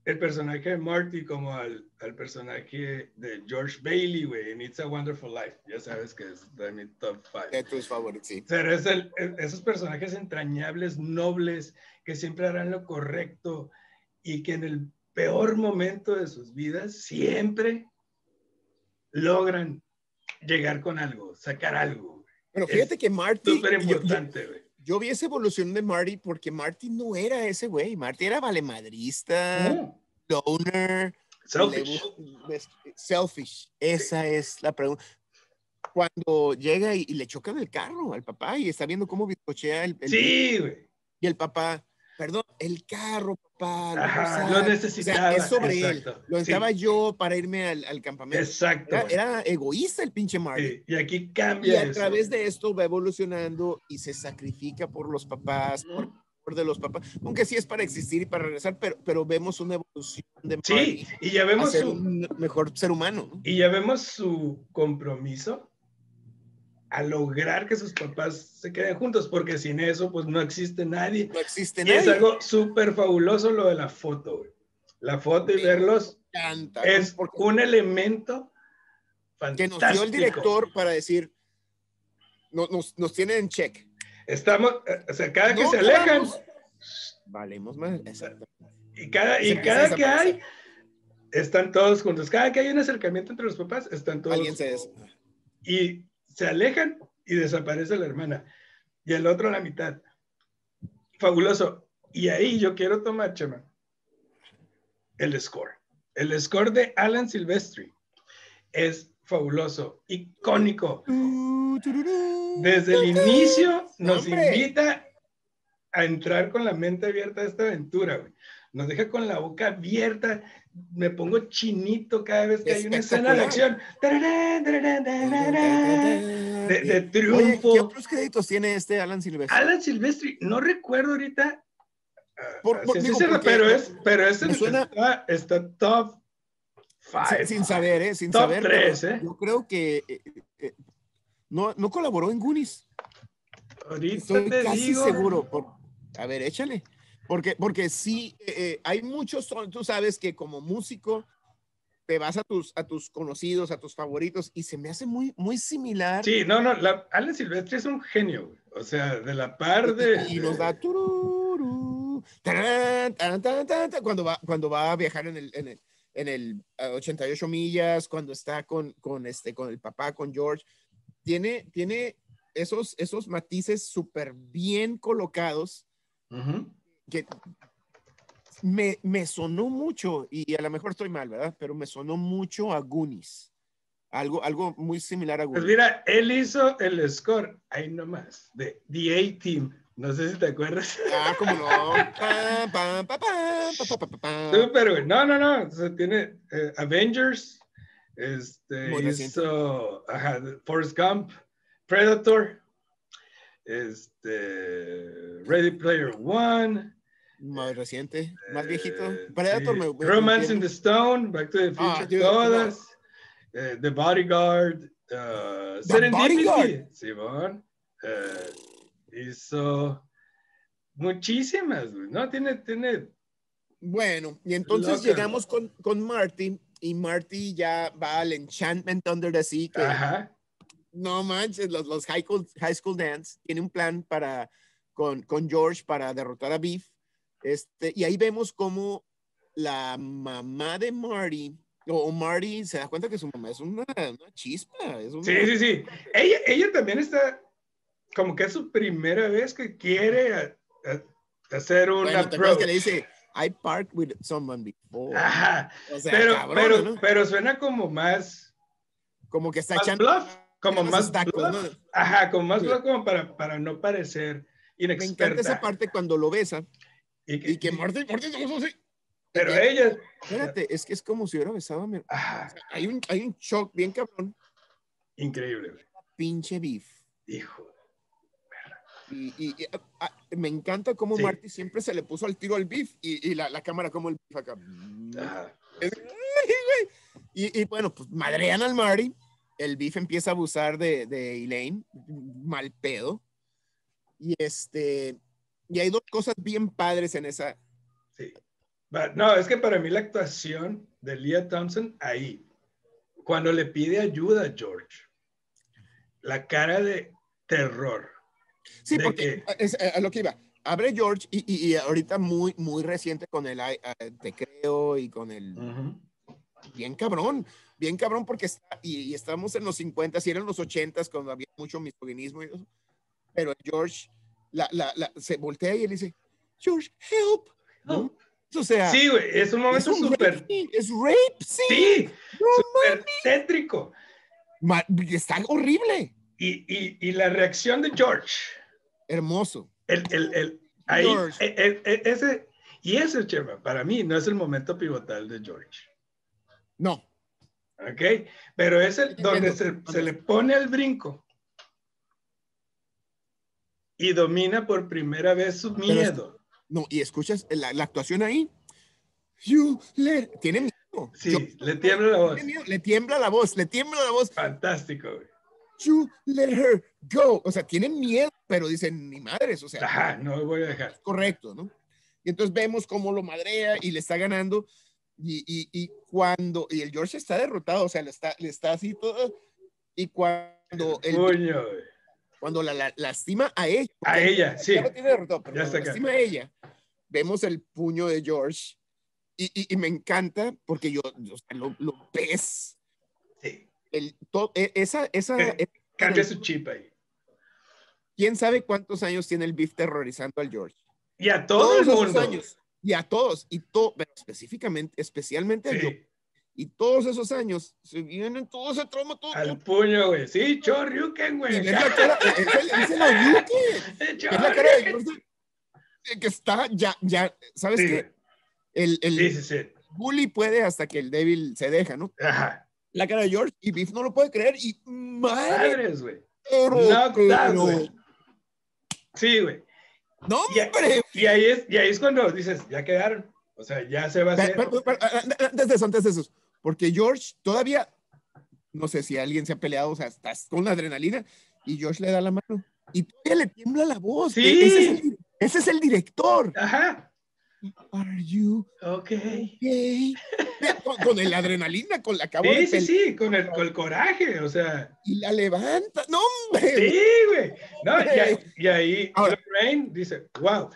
el personaje de Marty como al, al personaje de George Bailey, güey, en It's a Wonderful Life. Ya sabes que es de mi top five. De tus favoritos, sí. Pero es el- es- esos personajes entrañables, nobles, que siempre harán lo correcto y que en el peor momento de sus vidas siempre logran llegar con algo, sacar algo. Es fíjate que Marty. Súper importante, güey. Yo vi esa evolución de Marty porque Marty no era ese güey. Marty era valemadrista, No, loner, Selfish. selfish. Esa es la pregunta. Cuando llega y, y le chocan el carro al papá y está viendo cómo bizcochea el, el- Sí, güey. y el papá, el carro, papá. lo Ajá, usaba". lo O sea, necesitaba. es sobre exacto. él. Lo Sí, necesitaba yo para irme al, al campamento. Exacto. Era, egoísta el pinche Marty. Sí, Y aquí Y cambia a eso. través de esto va evolucionando y se sacrifica por los papás, por, por de los papás, aunque sí es para existir y para regresar, pero, pero vemos una evolución de Sí, y ya a vemos su, un mejor ser humano. ¿no? y ya vemos su compromiso a lograr que sus papás se queden juntos, porque sin eso, pues no existe nadie. No existe Y nadie. es algo súper fabuloso lo de la foto, güey. La foto y Sí. verlos Encanta, es porque- un elemento que fantástico. nos dio el director para decir, no- nos, nos tienen en check. Estamos, eh, o sea, cada que No se alejan, Valemos más. Exacto. y cada, y cada que hay, están todos juntos. Cada que hay un acercamiento entre los papás, están todos Alguien se des- y se alejan y desaparece la hermana. Y el otro a la mitad. Fabuloso. Y ahí yo quiero tomar, Chema, el score. El score de Alan Silvestri. es fabuloso, icónico. Desde el inicio nos invita a entrar con la mente abierta a esta aventura, güey. Nos deja con la boca abierta, me pongo chinito cada vez que hay una escena de acción. De, de triunfo. ¿Qué otros créditos tiene este Alan Silvestri? Alan Silvestri, no recuerdo ahorita. Por, por, sí, pero es, pero es el, suena... está, está, top five. Sin, sin saber, ¿eh? Sin top saber. Tres, ¿eh? Yo creo que eh, eh, no, no colaboró en Goonies. Ahorita Estoy te casi digo. seguro. Por, a ver, échale. Porque, porque sí, eh, hay muchos, tú sabes que como músico te vas a tus, a tus conocidos, a tus favoritos, y se me hace muy, muy similar. Sí, no, no, la, Alan Silvestri es un genio, güey. O sea, de la par de... Y, nos da tarán, tarán, tarán, cuando, va, cuando va a viajar en el, en el, en el 88 millas, cuando está con, con, este, con el papá, con George. Tiene, tiene esos, esos matices súper bien colocados Uh -huh. que me, me, sonó mucho, y a lo mejor estoy mal, ¿verdad? Pero me sonó mucho a Goonies. Algo, algo muy similar a Goonies. Pues mira, él hizo el score, ahí nomás, de The A-Team. No sé si te acuerdas. Ah, como no. Güey. No, no, no. O sea, tiene eh, Avengers. Este, hizo ajá, Forrest Gump, Predator, este, Ready Player One. Más reciente, más viejito. Eh, Predator sí. me, Romance me- in the Stone, Back to the Ah, Future, dude, todas. Eh, the Bodyguard, uh, Serendipity, Bodyguard. Simón. Eh, hizo muchísimas, ¿no? Tiene, tiene, Bueno, y entonces Loca. llegamos con, con Marty y Marty ya va al Enchantment Under the Sea, que ajá, no manches, los, los high, school, high School Dance tiene un plan para, con, con George para derrotar a Beef. Este, y ahí vemos cómo la mamá de Marty, o, Marty se da cuenta que su mamá es una, una chispa. Es una, Sí, sí, sí. Ella, ella también está como que es su primera vez que quiere a- a- hacer un Bueno, ¿te acuerdas approach. que le dice, I parked with someone before? Ajá, O sea, pero, cabrona, pero, ¿no? pero suena como más, Como que está echando bluff, como más bluff. Ajá, como más Sí. bluff como para, para no parecer Me encanta inexperta. esa parte cuando lo besa Y que, y que Marty, Marty, así. pero que- ella, Espérate, es que es como si hubiera besado a mi... ajá, Hay un, hay un shock bien cabrón. increíble. Pinche beef. hijo. Y, y- y, ah, ah, me encanta cómo Sí. Marty siempre se le puso al tiro al beef y, y la, la cámara como el beef acá. Ajá. Es- *laughs* y bueno, pues madrean al Marty. El beef empieza a abusar de, de Elaine. Mal pedo. Y este... Y hay dos cosas bien padres en esa... Sí. Va- No, es que para mí la actuación de Leah Thompson ahí, cuando le pide ayuda a George, la cara de terror. Sí, ¿De porque es a lo que iba. Abre George y, y- y ahorita muy, muy reciente con el eh, Te Creo y con el... Bien cabrón, bien cabrón porque está, y, y estamos en los 50 y eran los 80 cuando había mucho misoginismo y eso. Pero George la, la, la- se voltea y él dice, George, help. ¿no? O sea, Sí, güey, es un momento súper. es rape, sí. Sí, No súper tétrico. Ma- está horrible, Y, y, y la reacción de George, hermoso. el, el, el, ahí, George. e- e- e- ese, y ese, Chema, para mí no es el momento pivotal de George. No, ¿Ok? Pero es el donde se, se le pone al brinco y domina por primera vez su Pero es- miedo. no, y escuchas la, la actuación ahí. You let, tiene miedo. Sí, George le tiembla la voz. tiene miedo, le tiembla la voz, le tiembla la voz. Fantástico, güey. You let her go. O sea, tienen miedo, pero dicen, ni madres, o sea, Ajá, no lo voy a dejar. correcto, ¿no? Y entonces vemos cómo lo madrea y le está ganando. Y, y, y cuando, y el George está derrotado, o sea, le está, le está así todo. Y cuando, el, Puño, güey. cuando la, la- lastima a ella, A ella, sí. ya lo tiene derrotado, pero cuando lastima a ella, vemos el puño de George. Y, y, me encanta porque yo, o sea, lo, lo ves. Sí. El, to- e- esa, esa, ¿Qué? Cambia su chip ahí. ¿Quién sabe cuántos años tiene el beef terrorizando al George? Y a todo el esos mundo. años. Y a todos. Y todo, específicamente, especialmente a. Sí. Y todos esos años se vienen todo ese trauma, todo. Al puño, güey. Sí, Choryuken, güey. ves la cara, es el, es *laughs* el. Es la cara de George que está ya, ya, ¿sabes Sí, qué? El, el sí, sí, sí. bully puede hasta que el débil se deja, ¿no? Ajá. La cara de George y Biff no lo puede creer y madre, Madres, güey. pero, pero-. Sí, güey. No, Y, hombre. y ahí es, y ahí es cuando dices, ya quedaron. O sea, ya se va a hacer. Pero- pero- pero, a- a- Antes de eso, antes de eso, porque George todavía, no sé si alguien se ha peleado, o sea, estás con la adrenalina y George le da la mano y todavía le tiembla la voz. Sí. E- Ese es el, ese es el director. Ajá. Are you Ok. okay? *laughs* Mira, Con, con el adrenalina, con la de Sí, sí, sí, con el, con el coraje, o sea. y la levanta. No, hombre. Sí, güey. No, y, ahí- *laughs* y ahí Ahora- Lorraine dice, wow,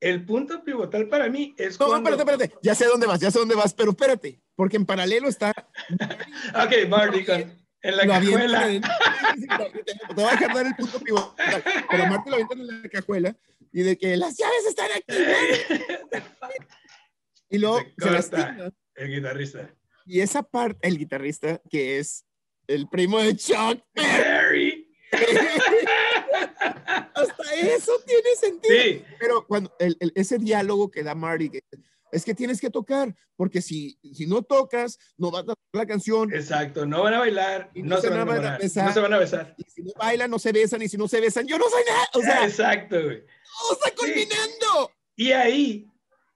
el punto pivotal para mí es No, cuando... espérate, espérate. Ya sé dónde vas, ya sé dónde vas, pero espérate, porque en paralelo está. *laughs* Ok, Marty, con, en la lo avientan cajuela. en- Te voy a dejar dar el punto pivotal, pero Marty lo avientan en la cajuela y de que las llaves están aquí. *laughs* Y luego Se se, el guitarrista. Y esa parte, el guitarrista, que es el primo de Chuck, *laughs* Harry. hasta eso tiene sentido. Sí, Pero cuando el- el- ese diálogo que da Marty, que es que tienes que tocar, porque si, si no tocas, no vas a tocar la canción. exacto. No van a bailar, Y no, se van a enamorar, besar. no se van a besar. Y si no bailan, no se besan. Y si no se besan, yo no soy nada. O sea, exacto, güey. todo está culminando. Y ahí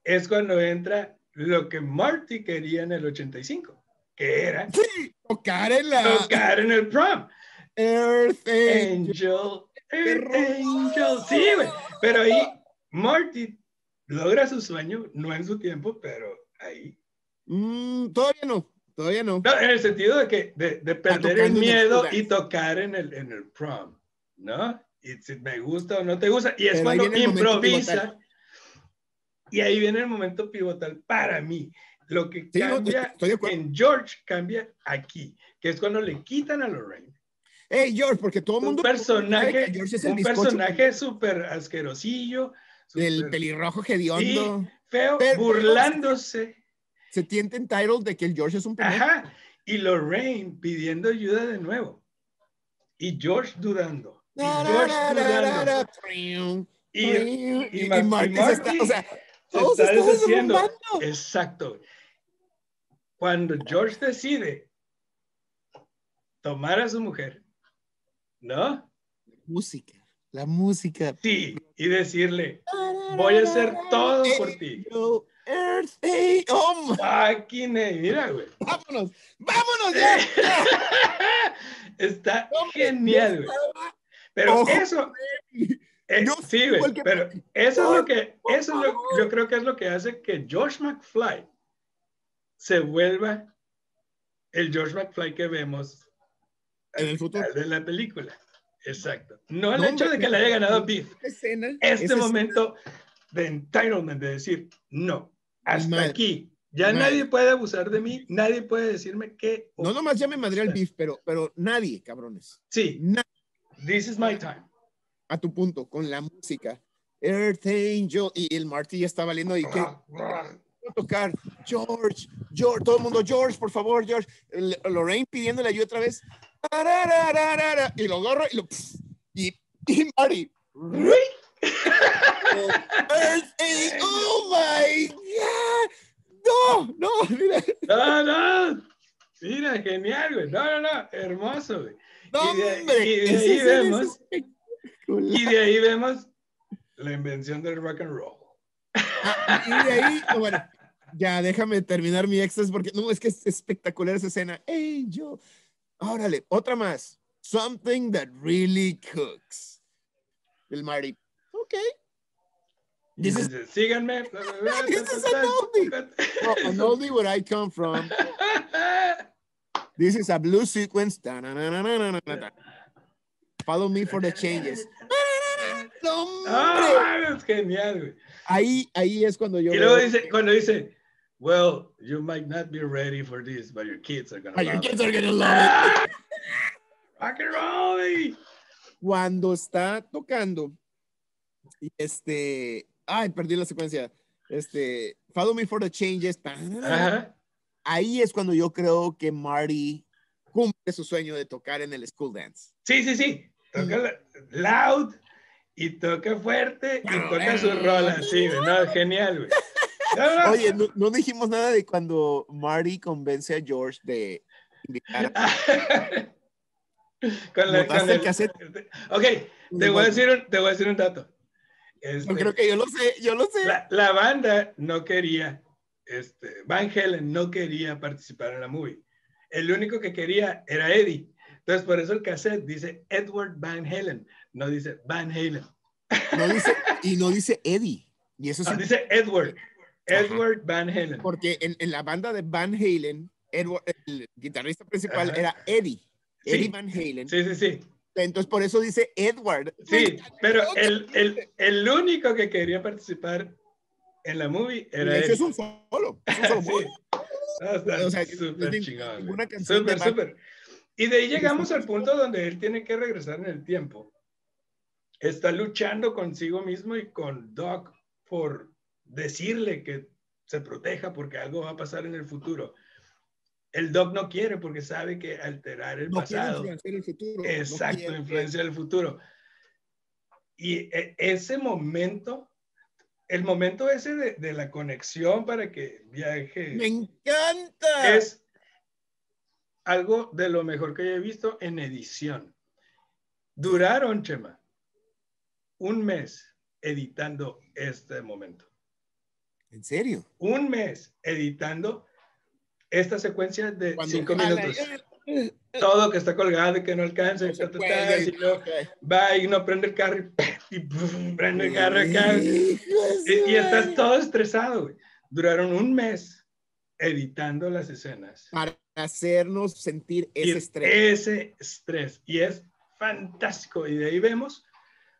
es cuando entra lo que Marty quería en el 85, que era Sí, tocar en la tocar en el prom. Earth Angel. Angel, Earth. Angel. Sí, güey. Pero ahí Marty logra su sueño, no en su tiempo, pero ahí. Mm, todavía no, todavía no. No, en el sentido de que de, de perder el miedo y tocar en el, en el prom, ¿no? Y si me gusta o no te gusta. Y es Pero cuando improvisa. Y ahí viene el momento pivotal para mí. Lo que Sí, no, cambia estoy de acuerdo. en George cambia aquí, que es cuando le quitan a Lorraine. Hey, George, porque todo el Un mundo. personaje, George es el un bizcocho personaje súper asquerosillo, del pelirrojo hediondo. feo, Pero- burlándose. Se tiene entitled de que el George es un pendejo. Ajá. Y Lorraine pidiendo ayuda de nuevo. Y George dudando. Y George dudando. Y, Y, y Marty se está, o sea, se todos está estamos deshaciendo. Exacto. Cuando George decide tomar a su mujer, ¿no? Música, la música. Sí, y decirle, voy a hacer todo por ti. Earth, hey, oh, Fucking, eh, mira, güey. vámonos, vámonos ya. *laughs* Está genial, güey. Pero Ojo, eso, eh, Yo sí, güey, pero eso es lo que, eso es lo, yo creo que es lo que hace que George McFly se vuelva el George McFly que vemos En el futuro. de la película. Exacto. No el hecho de que le haya ganado escena, Este momento de entitlement, de decir, no, hasta madre. aquí. Ya Madre. nadie puede abusar de mí, nadie puede decirme que... escena- No nomás ya me madré al beef, pero, pero nadie, cabrones. Sí, this is my time. a tu punto, con la música. Earth Angel y el Marty ya está valiendo y que tocar George, George, todo el mundo George, por favor, George. Lorraine pidiéndole ayuda otra vez. Y lo agarra y lo y, y Angel, *laughs* oh my God. No, no, mira. No, no. Mira, genial, güey. No, no, no. Hermoso, güey. No, Y de- hombre, y de ahí vemos-. Y de ahí vemos la invención del rock and roll. Y de ahí, no, bueno, ya déjame terminar mi éxtasis porque no, es que es espectacular esa escena. Angel. Órale, otra más. Something that really cooks. El Marty. Ok. This is síganme. *laughs* This is an oldie. ta, *laughs* oh, an oldie where I come from. This is a blue sequence. Da-na-na-na-na-na-na-na. Follow me for the changes. Hombre. *laughs* Ah, es genial, güey. Ahí, ahí es cuando yo. Y luego veo- dice, cuando dice, well, you might not be ready for this, but your kids are gonna Oh, your love kids it." are gonna love it. *laughs* Rock and roll, cuando está tocando, este, ay, perdí la secuencia, este, Follow Me for the Changes, Ajá. ahí es cuando yo creo que Marty cumple su sueño de tocar en el school dance. Sí, sí, sí. Toca loud y toca fuerte y toca su rola. Sí, no, genial, güey. No, *laughs* no. Oye, no, no dijimos nada de cuando Marty convence a George de invitar a *laughs* con, la, ¿Botaste con el cassette? Ok, te voy a decir un, te voy a decir un dato. Este, Yo creo que yo lo sé, yo lo sé. la, la banda no quería, este, Van Halen no quería participar en la movie. El único que quería era Eddie. Entonces, por eso el cassette dice Edward Van Halen, no dice Van Halen. No dice, y no dice Eddie. Y eso *laughs* No, sí, dice Edward. Edward Van Halen. porque en, en la banda de Van Halen, Edward, el guitarrista principal Ajá. era Eddie. Sí. Eddie Van Halen. Sí, sí, sí. Entonces, por eso dice Edward. Sí, pero el, el, el único que quería participar en la movie era Ese él. es un solo. es un solo *laughs* Sí. movie. No, está O sea, súper no hay chingón, güey. canción Súper, súper. Y de ahí llegamos al punto donde él tiene que regresar en el tiempo. Está luchando consigo mismo y con Doc por decirle que se proteja porque algo va a pasar en el futuro. El Doc no quiere porque sabe que alterar el No pasado. influenciar el futuro. no Exacto, quiere- influencia del futuro. Y e- ese momento, el momento ese de, de la conexión para que viaje Me encanta. es algo de lo mejor que he visto en edición. Duraron, Chema, un mes editando este momento. ¿En serio? Un mes editando esta secuencia de Cuando cinco minutos. eh, Todo que está colgado y que no alcanza. no y puede, y luego ok. va y no prende el carro y, y pum, prende el carro acá. Y, y estás todo estresado. güey. Duraron un mes editando las escenas. Para hacernos sentir Y ese estrés. Ese estrés. Y es fantástico. Y de ahí vemos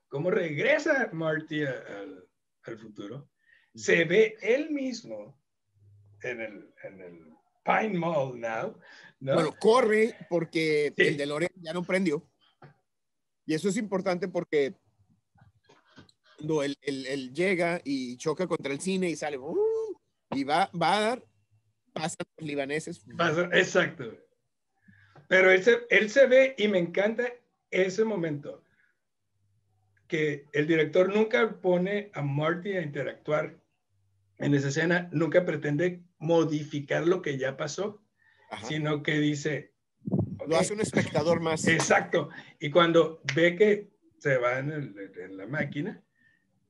cómo regresa Marty al, al futuro. Se ve él mismo en el, en el Pine Mall now. ¿no? Bueno, corre porque Sí. el DeLorean ya no prendió. Y eso es importante porque cuando él, él- él llega y choca contra el cine y sale ¡uh! y va, va a dar, pasan los libaneses. Pasa- exacto. Pero él se, él se ve y me encanta ese momento que el director nunca pone a Marty a interactuar en esa escena, nunca pretende modificar lo que ya pasó, Ajá. sino que dice, Lo "Ok, hace un espectador más. Exacto. Y cuando ve que se va en, el- en la máquina,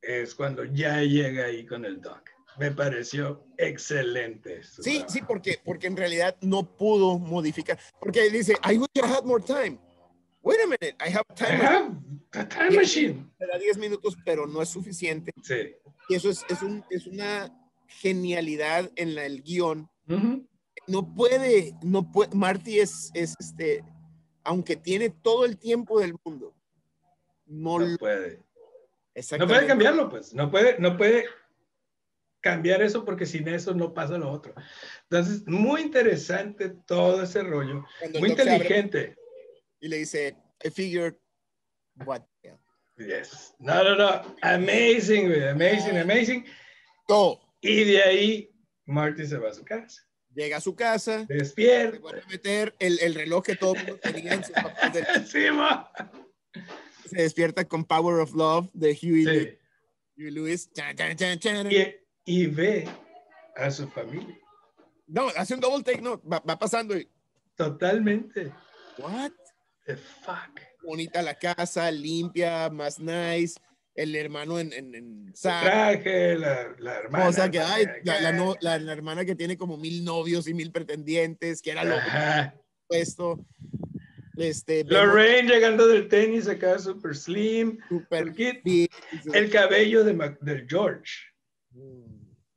es cuando ya llega ahí con el doc. Me pareció excelente. su Sí, trabajo. sí, porque, porque en realidad no pudo modificar. Porque dice, I wish I had more time. Wait a minute, I have I time. have time machine. Me da 10 minutos, pero no es suficiente. Sí. Y eso es, es, un, es una genialidad en la- el guion. Ujú. No puede, no puede, Marty es, es este, aunque tiene todo el tiempo del mundo, no, No lo- puede. No puede cambiarlo, pues. No puede, no puede cambiar eso porque sin eso no pasa lo otro. Entonces, muy interesante todo ese rollo. Cuando Muy inteligente. Y le dice, I figured, what the hell. Yes. No, no, no. Amazing, güey. Amazing, amazing. Todo. Y de ahí, Marty se va a su casa. Llega a su casa, se Despierta. vuelve a meter el, el reloj que todo mundo tenía en sus papás de- *laughs* Sí, mo. se despierta con Power of Love de Huey, Sí. Huey Lewis. Chan, chan, chan, chan. Y, y ve a su familia. No, hace un double take, no, va, va pasando y, Totalmente. what? The fuck. Bonita la casa, limpia, más nice, el hermano en, en, en. Traje, la, la hermana. O sea que ay, la, no- hermana que tiene como mil novios y mil pretendientes, que era lo Ajá. opuesto. Este, vemos Lorraine llegando del tenis acá, super slim. super fit. el cabello de, del George.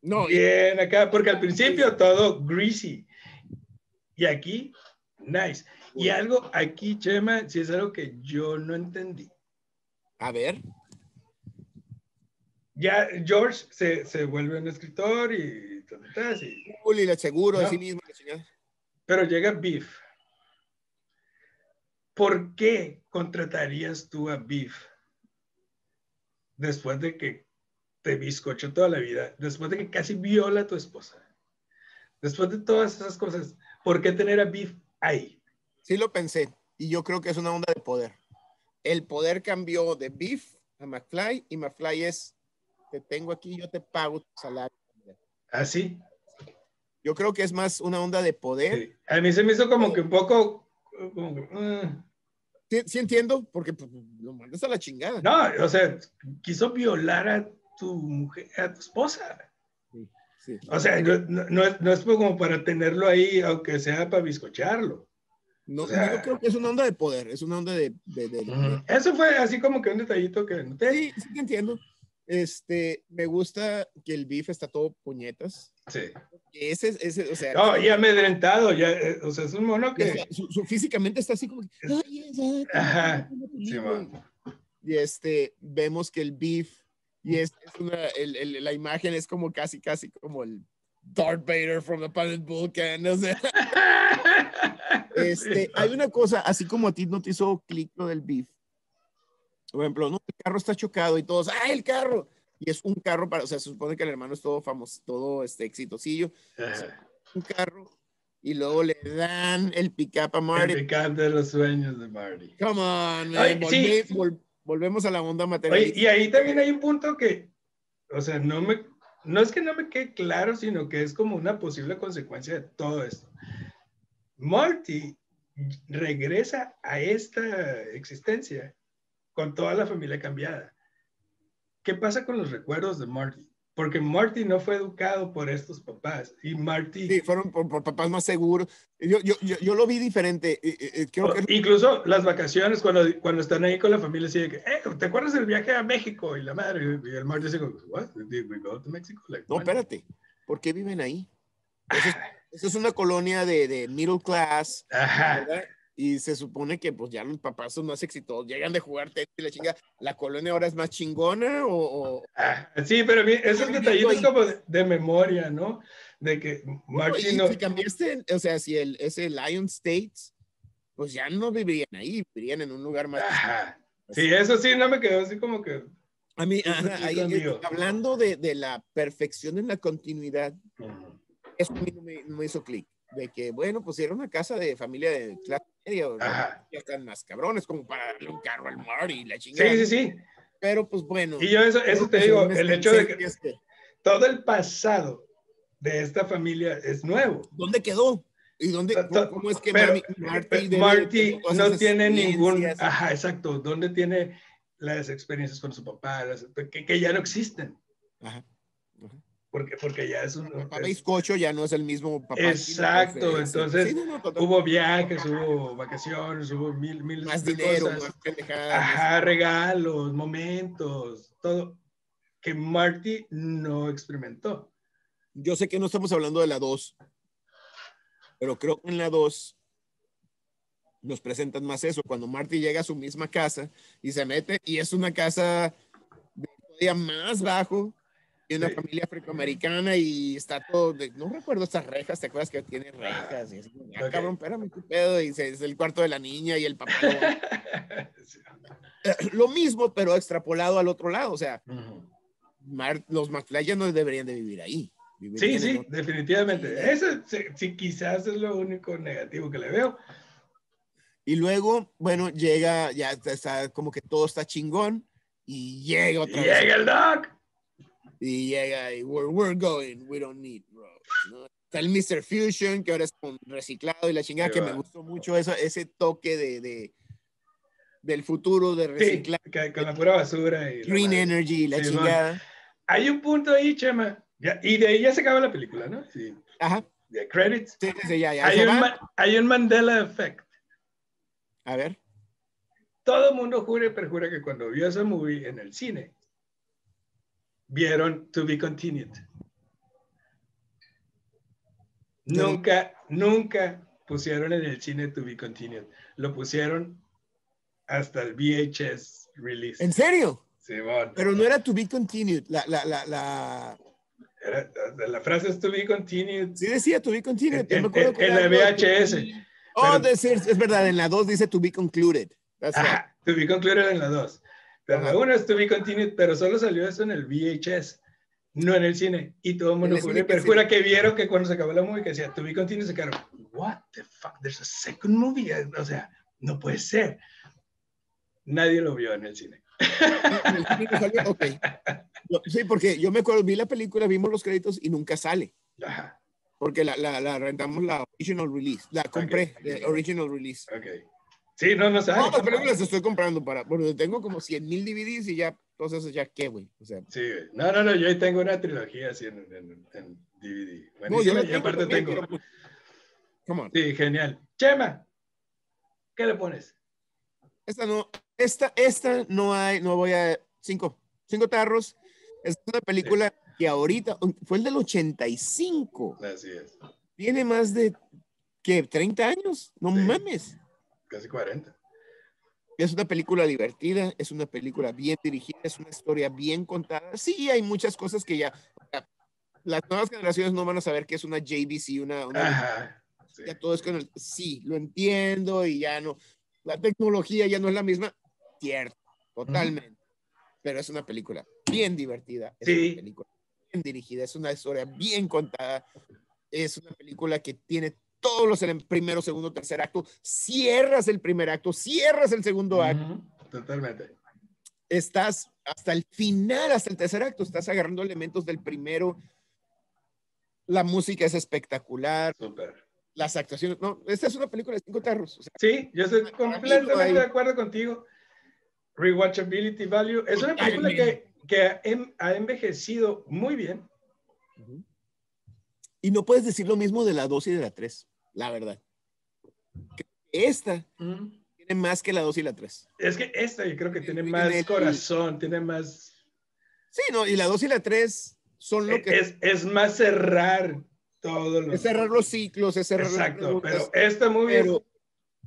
No, Bien acá, porque al principio todo greasy. Y aquí, nice. Y algo aquí, Chema, si es algo que yo no entendí. a ver, Ya George se, se vuelve un escritor y, y le seguro de No. sí mismo. Pero llega Beef. ¿Por qué contratarías tú a Beef después de que te bizcochó toda la vida, después de que casi viola a tu esposa, Después de todas esas cosas, ¿por qué tener a Beef ahí? Sí lo pensé y yo creo que es una onda de poder. El poder cambió de Beef a McFly y McFly es, te tengo aquí, yo te pago tu salario. ¿Ah, sí? Yo creo que es más una onda de poder. Sí. A mí se me hizo como que un poco... como que, uh. Sí, sí entiendo, porque pues, lo mandas a la chingada. No, o sea, quiso violar a tu mujer, a tu esposa. Sí. O sea, no, no- no es, como para tenerlo ahí, aunque sea para bizcocharlo. No, o sea- yo creo que es una onda de poder, es una onda de... de- de- de- Eso fue así como que un detallito que noté. Sí, sí te entiendo. Este, me gusta que el beef está todo puñetas. Sí. Ese, ese, o sea, No, y amedrentado, ya, eh, o sea, es un mono que está- su, su- físicamente está así como que, "Ay, es- ay, Ajá, sí, libro". man. y este, vemos que el beef, y es, es una, el, el- la imagen es como casi, casi como el Darth Vader from the planet Vulcan, o sea, *laughs* este, hay una cosa, así como a ti no te hizo clic lo del beef, por ejemplo, no, el carro está chocado y todos, ¡ah, el carro! Y es un carro para, o sea, se supone que el hermano es todo famoso, todo este exitosillo, un carro, y luego le dan el pick-up a El Marty. picante de los sueños de Marty. Come on, man. Ay, volvemos a la onda Oye, materialista. y ahí también hay un punto que, o sea, no me, no es que no me quede claro, sino que es como una posible consecuencia de todo esto. Marty regresa a esta existencia con toda la familia cambiada. ¿Qué pasa con los recuerdos de Marty? Porque Marty no fue educado por estos papás y Marty... Sí, fueron por, por papás más seguros. Yo, yo, yo, yo lo vi diferente. creo que Incluso las vacaciones, cuando, cuando están ahí con la familia, así de que, eh, ¿te acuerdas del viaje a México? Y la madre, y el Marty dice, what? Did we go to Mexico? Like, No, espérate. ¿Por qué viven ahí? Eso es, eso es una colonia de, de middle class, Ajá. ¿verdad? Y se supone que pues ya los papás son más exitosos, llegan de jugar tenis y la chinga. ¿La colonia ahora es más chingona o...? o- Ah, sí, pero a mí, esos detallitos ahí. como de, de memoria, ¿no? De que y no... si cambiaste, o sea, si el, ese Lion States, pues ya no vivirían ahí, vivirían en un lugar más... Ajá. Sí, eso sí, no me quedó así como que... A mí, ajá, ahí, hablando de, de la perfección en la continuidad, Ujú. eso a mí no me, no me hizo clic. De que, bueno, pues era una casa de familia de clase media, o Ajá. ya están más cabrones como para darle un carro al Marty y la chingada. Sí, sí, sí. Pero pues bueno. Y yo eso, eso te digo, el hecho de que que- todo el pasado de esta familia es nuevo. ¿Dónde quedó? ¿Y dónde, cómo, cómo es que Pero Mami- Marty, pero Marty no tiene ningún... Ajá, exacto. ¿Dónde tiene las experiencias con su papá? Las- que, que ya no existen. Ajá. Porque, porque ya es un... El papá bizcocho ya no es el mismo papá. Exacto, entonces, sí, no, hubo viajes, hubo vacaciones, hubo mil, mil más dinero, cosas. más. Ajá, regalos, momentos, todo que Marty no experimentó. Yo sé que no estamos hablando de la 2, pero creo que en la 2 nos presentan más eso. Cuando Marty llega a su misma casa y se mete, y es una casa de todavía más bajo, y una Sí. familia afroamericana, y está todo, de- no recuerdo estas rejas, ¿te acuerdas que tiene rejas? Y así, ah, Ok. cabrón, espérame, qué pedo, y se- es el cuarto de la niña y el papá. lo- Sí. *laughs* lo mismo, pero extrapolado al otro lado, o sea, Ujú. Mar- los McFly ya no deberían de vivir ahí. Sí, vivirían en sí, otro- definitivamente. Eso sí, sí, quizás es lo único negativo que le veo. Y luego, bueno, llega, ya está, como que todo está chingón y llega Y otra vez. llega el Doc. Y llega y we're, we're going, we don't need roads. ¿no? Está el Mr. Fusion, que ahora es con reciclado y la chingada, Sí, que va. me gustó mucho eso, ese toque de, de- del futuro de Sí, reciclar, que- con la pura basura. Y la green madre. energy la Sí, chingada. Hay un punto ahí, Chema. Ya- y de ahí ya se acaba la película, ¿no? Sí. Ajá, De credits. sí, sí, sí, ya, ya. Hay un, hay un Mandela Effect. A ver, todo el mundo jura y perjura que cuando vio esa movie en el cine, vieron To Be Continued. Nunca, nunca pusieron en el cine To Be Continued. Lo pusieron hasta el VHS release. ¿en serio? Simón. Pero no era to be continued. La, la, la, la... Era- la frase es To Be Continued. Sí decía to be continued. En- en- en era la VHS, Oh, pero- decir, es verdad, en la 2 dice to be concluded. That's right. Ajá, To Be Concluded en la 2. Pero Ajá. la 1 es To Be Continued, pero solo salió eso en el VHS. no en el cine. Y todo el mundo que pero jura que vieron que cuando se acabó la movie que decía, to be continued, se quedaron, what the fuck, there's a second movie. O sea, no puede ser. Nadie lo vio en el cine. En el cine no salió, ok. Yo- sí, porque yo me acuerdo, vi la película, vimos los créditos y nunca sale. Ajá, Porque la, la, la rentamos la original release. La compré, Ok. de original release. ok. Sí, no, no sabe. No, las películas las estoy comprando para, porque tengo como 100 mil DVDs y ya, entonces ya qué, güey. O sea, Sí, güey. no, no, no, yo ahí tengo una trilogía así en, en, en DVD. no, yo Buenísima, la y tengo aparte también, tengo. pero, pues, come on. Sí, genial. Chema, ¿qué le pones? Esta no, esta, esta no hay, no voy a, cinco, cinco tarros. Es una película que ahorita, fue el del 85. Así es, Tiene más de, ¿qué? 30 años. No Sí. mames. Casi 40. Es una película divertida, es una película bien dirigida, es una historia bien contada. Sí, hay muchas cosas que ya, las nuevas generaciones no van a saber que es una JVC, una, una Ajá. sí. ya todo es con el, sí, lo entiendo y ya no, la tecnología ya no es la misma, cierto, totalmente, pero es una película bien divertida, es Sí. una película bien dirigida, es una historia bien contada, es una película que tiene todos los ele- primero, segundo, tercer acto, cierras el primer acto, cierras el segundo acto, Totalmente. estás hasta el final, hasta el tercer acto, estás agarrando elementos del primero, la música es espectacular, Súper. las actuaciones. No, esta es una película de cinco tarros. O sea, Sí, yo estoy completamente de acuerdo contigo. Rewatchability value. Es una película que, que ha en- ha envejecido muy bien. y no puedes decir lo mismo de la 2 y de la 3, la verdad. Esta tiene más que la 2 y la 3. Es que esta yo creo que tiene En más el- corazón, tiene más... Sí, no, y la 2 y la 3 son lo que Es, es más cerrar todo lo... es cerrar los ciclos, es cerrar Exacto, pero esta movie... pero,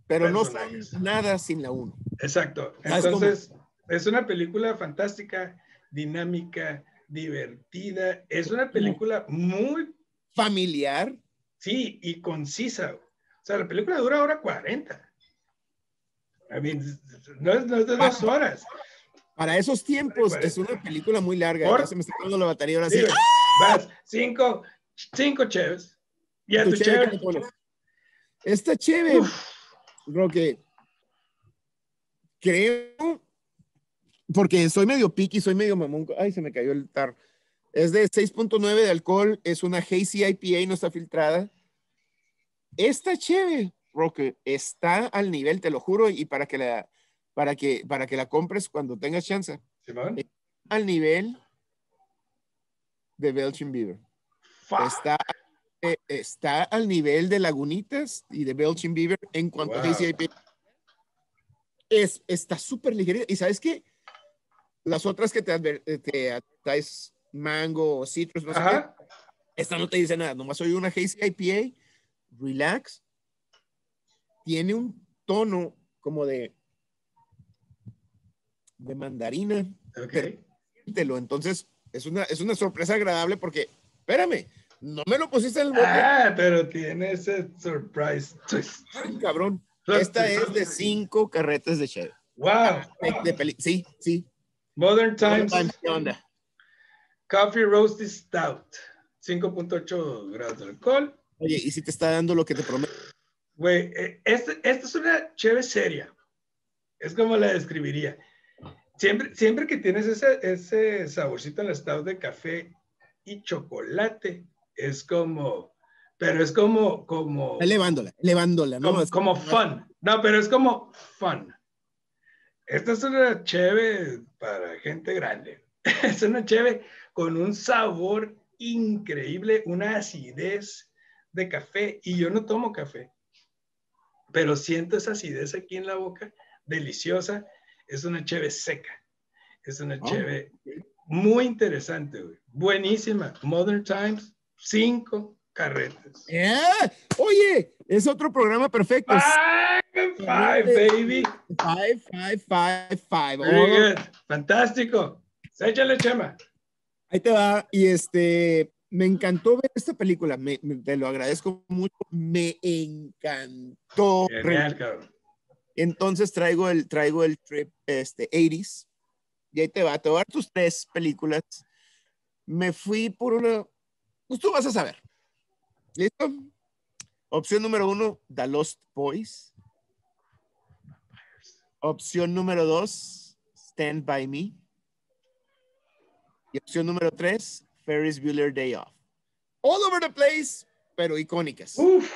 pero no son nada sin la 1. Exacto. Entonces, es una película fantástica, dinámica, divertida. Es una película muy, Familiar, sí, y concisa. O sea, la película dura hora 40. I mean, no es, no es de dos horas. para esos tiempos es una película muy larga. Por- Ya se me está dando la batería ahora Sí. Vas, cinco, cinco cheves. Y a Tu tu cheve, cheve. Esta chévere, Roque, creo, porque soy medio piqui, soy medio mamón. Ay, se me cayó el tar. Es de 6.9 de alcohol, es una Hazy IPA, no está filtrada. Esta chévere, Roque, está al nivel, te lo juro, y para que la, para que, para que la compres cuando tengas chance, Simón. al nivel de Belgian Beaver. Está, eh, está al nivel de Lagunitas y de Belgian Beaver en cuanto Wow. a Hazy IPA. Es, está súper ligera. Y sabes qué? Las otras que te, adver- eh, te mango o citrus, no sé Ajá. qué, esta no te dice nada. Nomás soy una Hazy IPA, relax. Tiene un tono como de, de mandarina. Ok. Siéntelo. Entonces, es una, es una sorpresa agradable porque, espérame, no me lo pusiste en el bote. Ah, pero tiene ese surprise twist. Ay, cabrón. Esta es de cinco carretes de cheve. Wow. De, de peli- sí, sí. Modern Times ¿Qué onda? Coffee Roasted Stout. 5.8 grados de alcohol. Oye, ¿y si te está dando lo que te prometo? Güey, eh, este- esta es una chévere seria. Es como la describiría. Siempre, siempre que tienes ese, ese saborcito en el stout de café y chocolate, es como, pero es como, como, Elevándola, elevándola, ¿no? como, Es- como fun. No, pero es como fun. Esta es una cheve para gente grande. *laughs* Es una cheve con un sabor increíble, una acidez de café. Y yo no tomo café, pero siento esa acidez aquí en la boca, deliciosa. Es una cheve seca. Es una cheve muy interesante, güey. Buenísima. Modern Times, cinco carretes. ¡Ah! Oye, es otro programa perfecto. Five, five, baby. Five, five, five, five. Very Oh, good. Fantástico. Échale, Chema. Ahí te va. Y este, me encantó ver esta película. Me, me- te lo agradezco mucho. Me encantó. Genial, cabrón. Entonces traigo el, traigo el trip este, 80s. Y ahí te va. Te voy a dar tus tres películas. me fui por una. Pues tú vas a saber. ¿Listo? Opción número uno, The Lost Boys. Opción número dos, Stand By Me. Y opción número tres, Ferris Bueller Day Off. All over the place, pero icónicas. Uf,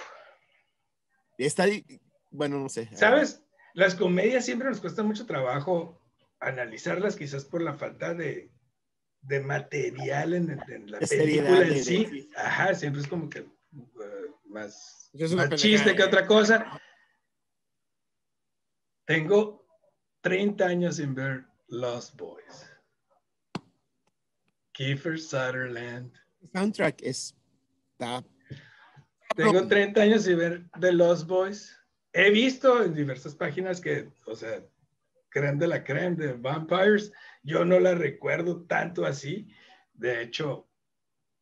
Está, ahí- bueno, no sé. ¿sabes? Las comedias siempre nos cuesta mucho trabajo analizarlas, quizás por la falta de, de material en, en la seriedad, película en sí. de- Ajá, siempre es como que eh, más, Es más chiste que otra cosa. Tengo 30 años sin ver Lost Boys. Kiefer Sutherland. El soundtrack es. Está, Tengo 30 años sin ver The Lost Boys. He visto en diversas páginas que, o sea, creen de la creme de Vampires. Yo no la recuerdo tanto así. De hecho,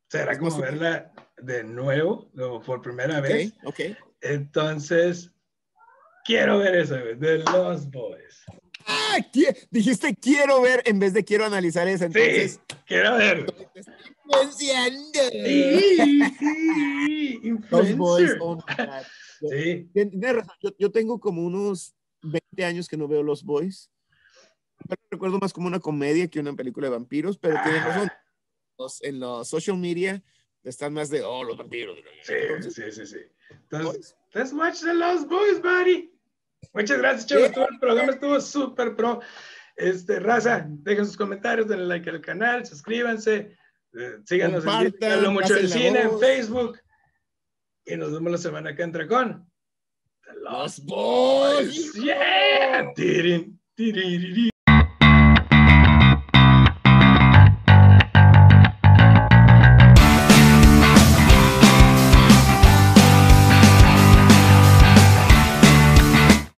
será como verla de nuevo o por primera vez. ok, ok. Entonces, quiero ver esa, güey, The Lost Boys. Ah, qui- dijiste quiero ver en vez de quiero analizar esa. Entonces, Sí, quiero ver. te estoy influenciando. Sí, sí, Los boys, influencer. oh God. Sí, Tienes yo, yo tengo como unos 20 años que no veo Los Boys. Yo recuerdo más como una comedia que una película de vampiros, pero tienes Ajá. razón. Los- en los social media están más de, oh, los vampiros. sí, Entonces, sí, sí, sí. Entonces, Boys. let's watch The Lost Boys, buddy. Muchas gracias, chavos. Estuvo- El programa estuvo súper pro. Este, raza, dejen sus comentarios, denle like al canal, suscríbanse, eh, síganos en mucho del cine en. Facebook. Y nos vemos la semana que entra con The Lost Los Boys. Yeah.